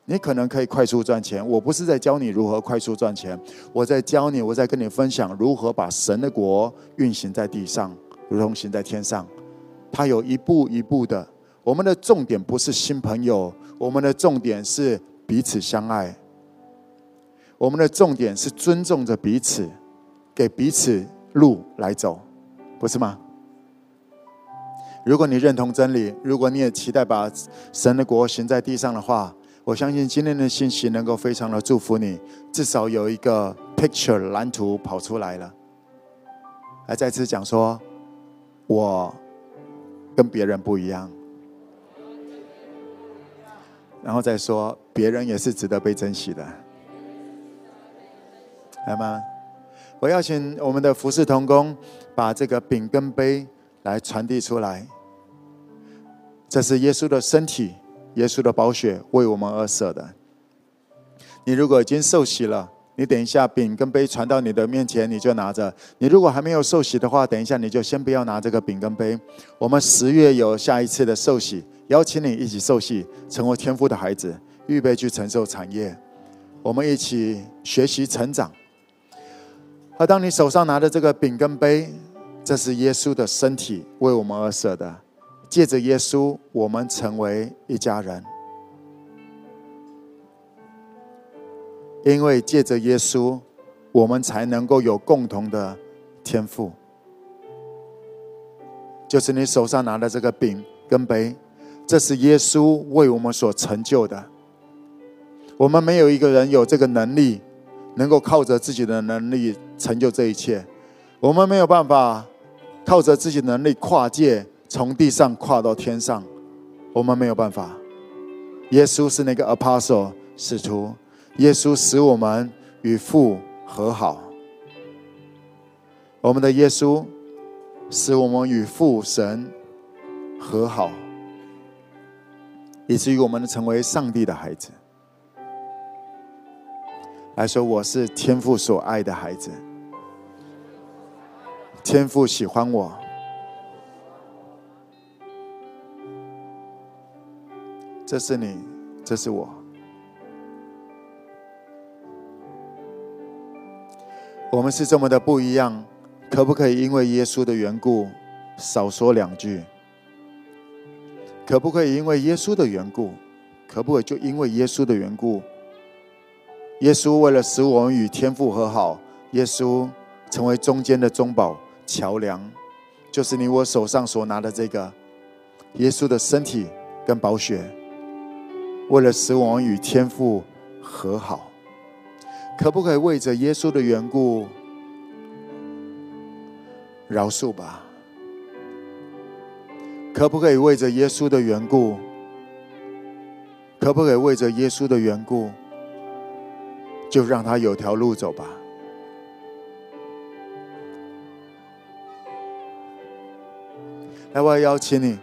你可能可以快速赚钱，我不是在教你如何快速赚钱，我在教你，我在跟你分享如何把神的国运行在地上，如同行在天上。它有一步一步的。我们的重点不是新朋友，我们的重点是彼此相爱。我们的重点是尊重着彼此，给彼此路来走，不是吗？如果你认同真理，如果你也期待把神的国行在地上的话，我相信今天的信息能够非常的祝福你，至少有一个 picture 蓝图跑出来了。来再次讲说，我跟别人不一样。然后再说，别人也是值得被珍惜的。来吗？我邀请我们的服侍同工把这个饼跟杯来传递出来。这是耶稣的身体，耶稣的宝血为我们而舍的。你如果已经受洗了，你等一下饼跟杯传到你的面前，你就拿着；你如果还没有受洗的话，等一下你就先不要拿这个饼跟杯。我们十月有下一次的受洗，邀请你一起受洗，成为天父的孩子，预备去承受产业。我们一起学习成长。而当你手上拿的这个饼跟杯，这是耶稣的身体为我们而舍的。借着耶稣，我们成为一家人。因为借着耶稣，我们才能够有共同的天赋。就是你手上拿的这个饼跟杯，这是耶稣为我们所成就的。我们没有一个人有这个能力，能够靠着自己的能力成就这一切。我们没有办法靠着自己能力跨界，从地上跨到天上。我们没有办法。耶稣是那个 apostle 使徒，耶稣使我们与父和好。我们的耶稣使我们与父神和好，以至于我们成为上帝的孩子。来说，我是天父所爱的孩子。天父喜欢我，这是你，这是我。我们是这么的不一样，可不可以因为耶稣的缘故少说两句？可不可以因为耶稣的缘故？可不可以就因为耶稣的缘故？耶稣为了使我们与天父和好，耶稣成为中间的中保桥梁，就是你我手上所拿的这个耶稣的身体跟宝血，为了使我们与天父和好，可不可以为着耶稣的缘故饶恕吧？可不可以为着耶稣的缘故？可不可以为着耶稣的缘故？就让他有条路走吧。来，我要邀请你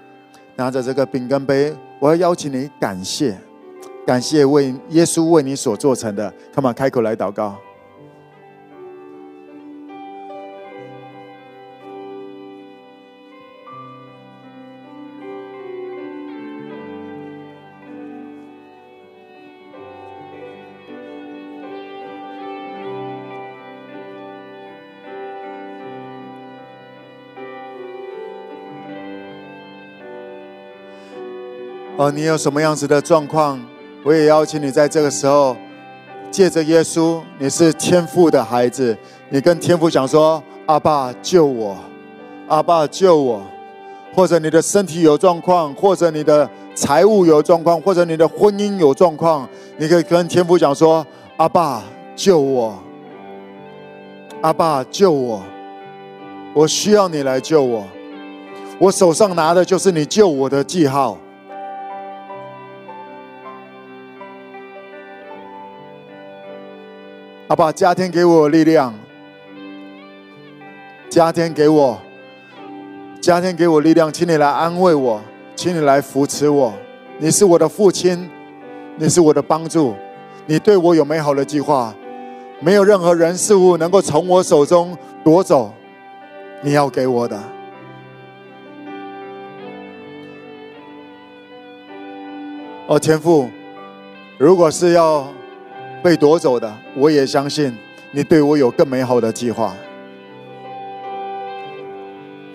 拿着这个饼跟杯，我要邀请你感谢，感谢为耶稣为你所做成的。Come on，开口来祷告。你有什么样子的状况？我也邀请你在这个时候，借着耶稣，你是天父的孩子，你跟天父讲说：“阿爸救我，阿爸救我。”或者你的身体有状况，或者你的财务有状况，或者你的婚姻有状况，你可以跟天父讲说：“阿爸救我，阿爸救我，我需要你来救我，我手上拿的就是你救我的记号。”阿爸，加添给我力量，加添给我，加添给我力量，请你来安慰我，请你来扶持我。你是我的父亲，你是我的帮助，你对我有美好的计划，没有任何人事物能够从我手中夺走你要给我的。哦，天父，如果是要。被夺走的，我也相信你对我有更美好的计划。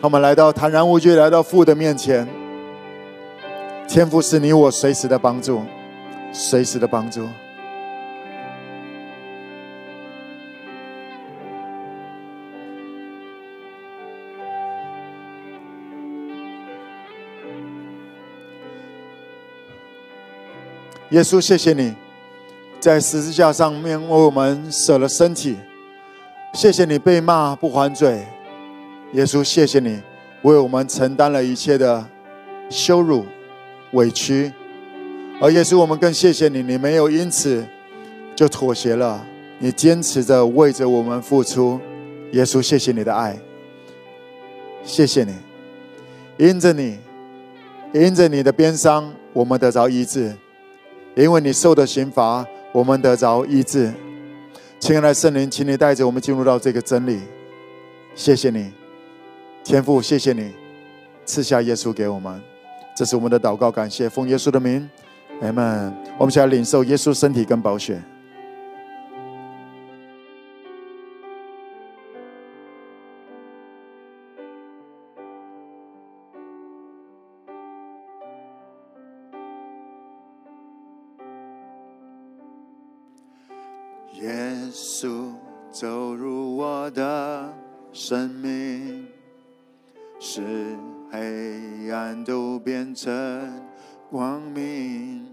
他们来到坦然无惧，来到父的面前。天父是你我随时的帮助，随时的帮助。耶稣，谢谢你。在十字架上面为我们舍了身体，谢谢你被骂不还嘴，耶稣，谢谢你为我们承担了一切的羞辱、委屈，而耶稣，我们更谢谢你，你没有因此就妥协了，你坚持着为着我们付出。耶稣，谢谢你的爱，谢谢你，因着你，因着你的鞭伤，我们得着医治；因为你受的刑罚，我们得着医治。亲爱的圣灵，请你带着我们进入到这个真理。谢谢你，天父，谢谢你赐下耶稣给我们。这是我们的祷告，感谢奉耶稣的名，阿门。我们想要领受耶稣身体跟宝血。走入我的生命，使黑暗都变成光明。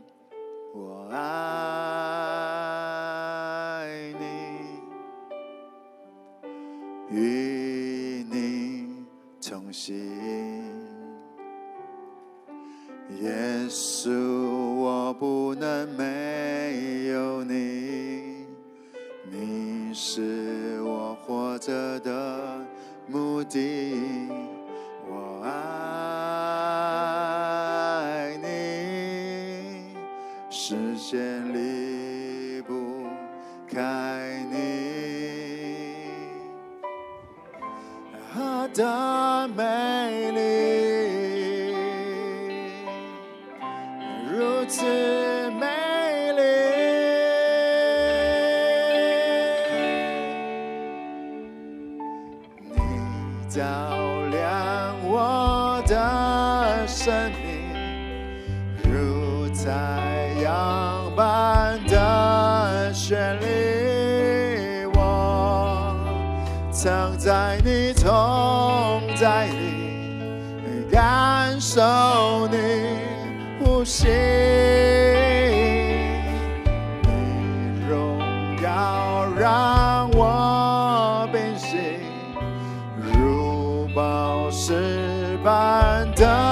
我爱你，与你同行。耶稣，我不能没有你。你是我活着的目的，我爱你，视线离不开你，何等美丽，宝石般的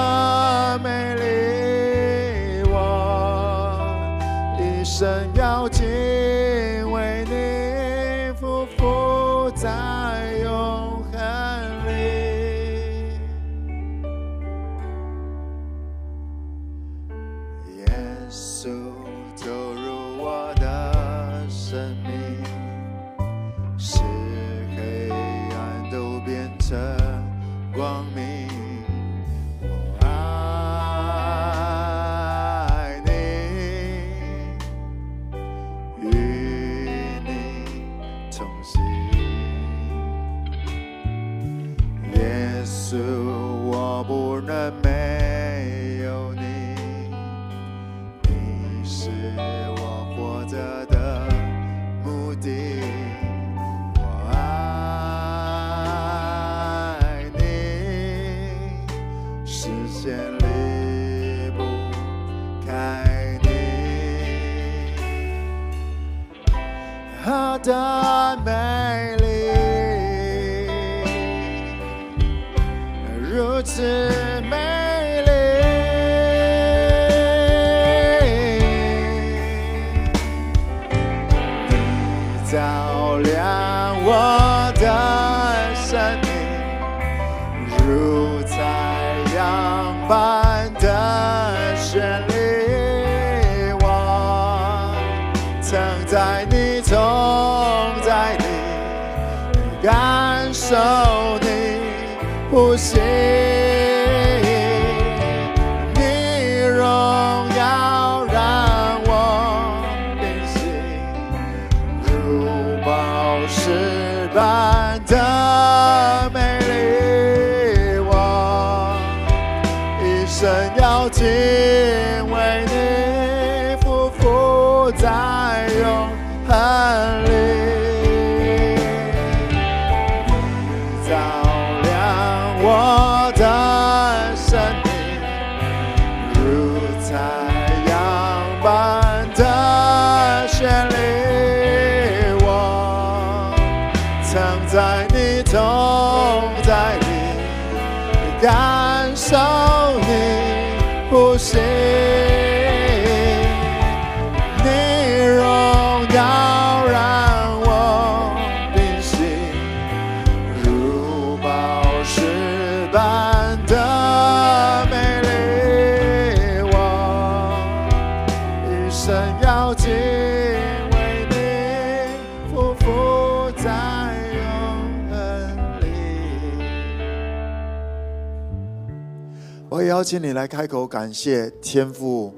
来开口感谢天父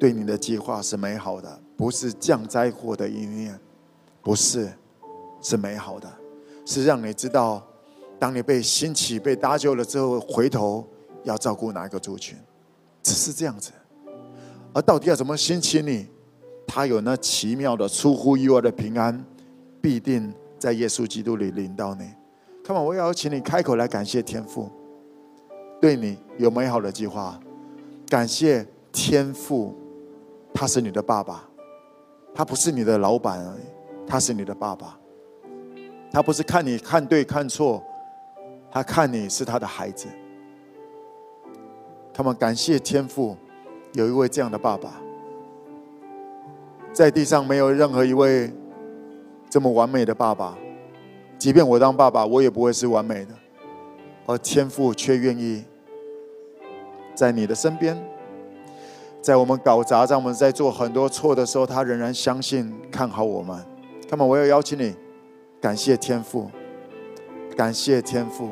对你的计划是美好的，不是降灾祸的一面，不是，是美好的，是让你知道，当你被兴起、被搭救了之后，回头要照顾哪一个族群，只是这样子。而到底要怎么兴起你？他有那奇妙的、出乎意外的平安，必定在耶稣基督里领到你。看嘛，我要请你开口来感谢天父，对你有美好的计划。感谢天父，他是你的爸爸，他不是你的老板，他是你的爸爸。他不是看你看对看错，他看你是他的孩子。他们感谢天父。有一位这样的爸爸，在地上没有任何一位这么完美的爸爸。即便我当爸爸，我也不会是完美的，而天赋却愿意在你的身边，在我们搞砸、在我们在做很多错的时候，他仍然相信、看好我们。那么，我要邀请你，感谢天赋，感谢天赋。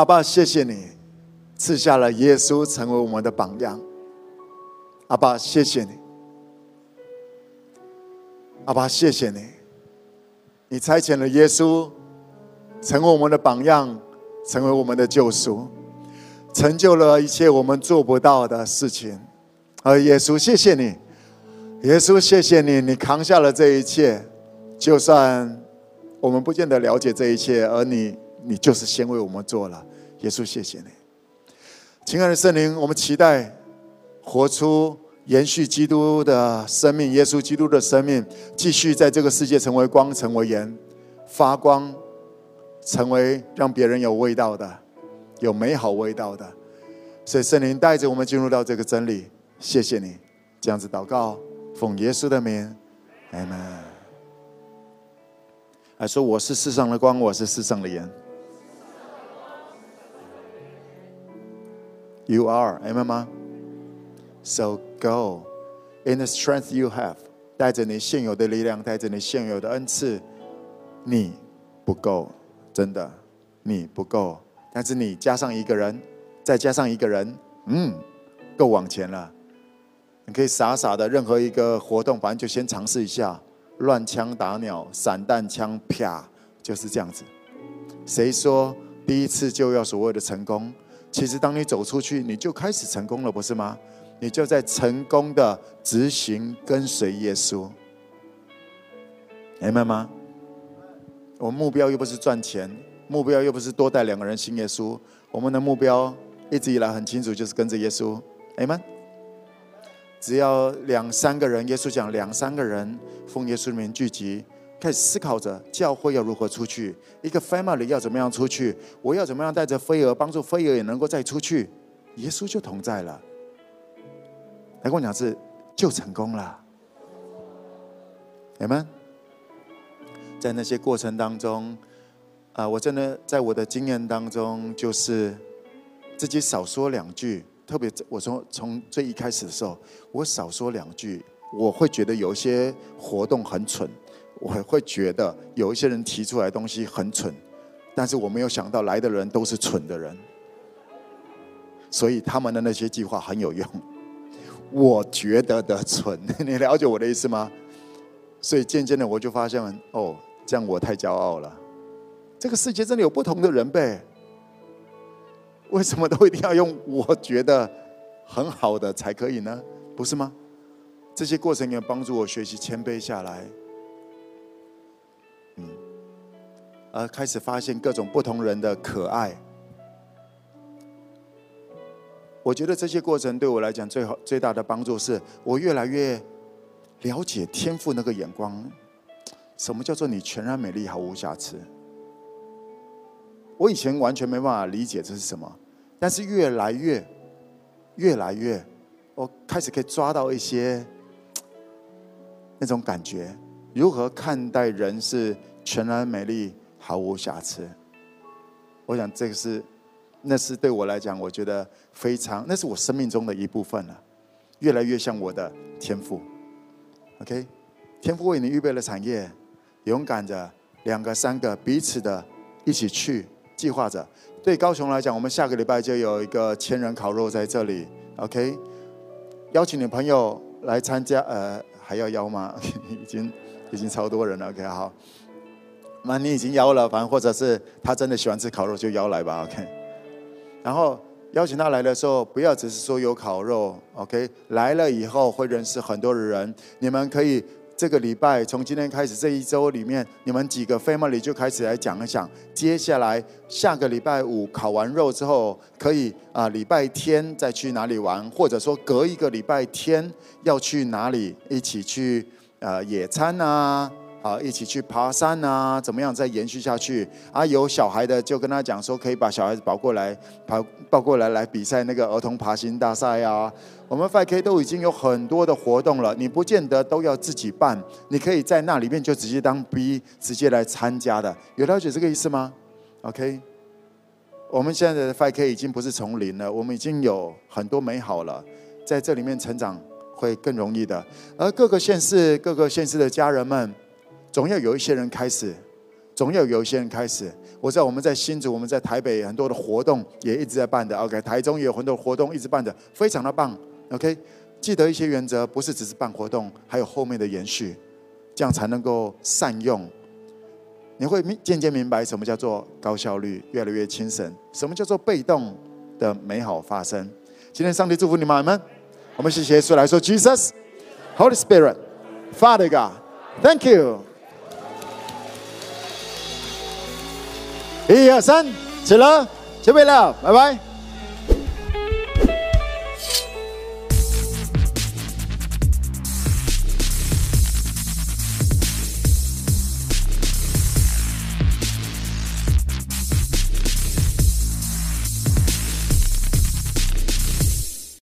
阿爸，谢谢你赐下了耶稣成为我们的榜样。阿爸，谢谢你。阿爸，谢谢你，你差遣了耶稣成为我们的榜样，成为我们的救赎，成就了一切我们做不到的事情。而耶稣，谢谢你，耶稣，谢谢你，你扛下了这一切，就算我们不见得了解这一切，而你，你就是先为我们做了。耶稣，谢谢你，亲爱的圣灵，我们期待活出延续基督的生命，耶稣基督的生命，继续在这个世界成为光，成为盐，发光，成为让别人有味道的，有美好味道的。所以圣灵带着我们进入到这个真理，谢谢你，这样子祷告，奉耶稣的名，阿门。还说我是世上的光，我是世上的盐。You are，明白吗？So go in the strength you have，带着你现有的力量，带着你现有的恩赐，你不够，真的，你不够。但是你加上一个人，再加上一个人，嗯，够往前了。你可以傻傻的任何一个活动，反正就先尝试一下，乱枪打鸟，散弹枪，啪，就是这样子。谁说第一次就要所谓的成功？其实当你走出去，你就开始成功了，不是吗？你就在成功的执行跟随耶稣，明白吗？我们目标又不是赚钱，目标又不是多带两个人信耶稣，我们的目标一直以来很清楚，就是跟着耶稣，阿们。只要两三个人，耶稣讲两三个人奉耶稣的名聚集，开始思考着教会要如何出去，一个 family 要怎么样出去，我要怎么样带着飞蛾，帮助飞蛾也能够再出去，耶稣就同在了。来跟我讲是就成功了，你们。在那些过程当中，啊，我真的在我的经验当中，就是自己少说两句。特别我从从最一开始的时候，我少说两句，我会觉得有一些活动很蠢，我会觉得有一些人提出来东西很蠢，但是我没有想到来的人都是蠢的人，所以他们的那些计划很有用。我觉得的蠢，你了解我的意思吗？所以渐渐的我就发现，哦，这样我太骄傲了。这个世界真的有不同的人呗。为什么都一定要用我觉得很好的才可以呢？不是吗？这些过程也帮助我学习谦卑下来，而开始发现各种不同人的可爱。我觉得这些过程对我来讲最好最大的帮助是，我越来越了解天赋那个眼光。什么叫做你全然美丽，毫无瑕疵？我以前完全没办法理解这是什么，但是越来越、越来越，我开始可以抓到一些那种感觉。如何看待人是全然美丽、毫无瑕疵？我想这个是，那是对我来讲，我觉得非常，那是我生命中的一部分了。越来越像我的天赋。OK，天赋为你预备了产业，勇敢着两个、三个彼此的一起去。计划着，对高雄来讲，我们下个礼拜就有一个千人烤肉在这里，OK？邀请你朋友来参加，呃，还要邀吗？已经已经超多人了，OK？好，那你已经邀了，反正或者是他真的喜欢吃烤肉，就邀来吧，OK？然后邀请他来的时候，不要只是说有烤肉，OK？来了以后会认识很多的人，你们可以。这个礼拜从今天开始，这一周里面，你们几个 family 就开始来讲一讲。接下来下个礼拜五烤完肉之后，可以啊，礼拜天再去哪里玩，或者说隔一个礼拜天要去哪里一起去呃野餐啊。好，一起去爬山啊？怎么样再延续下去？啊，有小孩的就跟他讲说，可以把小孩子抱过来，抱抱过来来比赛那个儿童爬行大赛啊。我们 5K 都已经有很多的活动了，你不见得都要自己办，你可以在那里面就直接当 B，直接来参加的。有了解这个意思吗？OK，我们现在的 5K 已经不是从零了，我们已经有很多美好了，在这里面成长会更容易的。而各个县市、各个县市的家人们。总要有一些人开始，总要有一些人开始。我知道我们在新竹，我们在台北很多的活动也一直在办的。OK，台中也有很多活动一直办的，非常的棒。OK，记得一些原则，不是只是办活动，还有后面的延续，这样才能够善用。你会明渐渐明白什么叫做高效率，越来越精神，什么叫做被动的美好发生。今天上帝祝福你们，我们谢谢耶稣来说，Jesus，Holy Spirit，Father God，Thank you。一二三，起了，准备了，拜拜。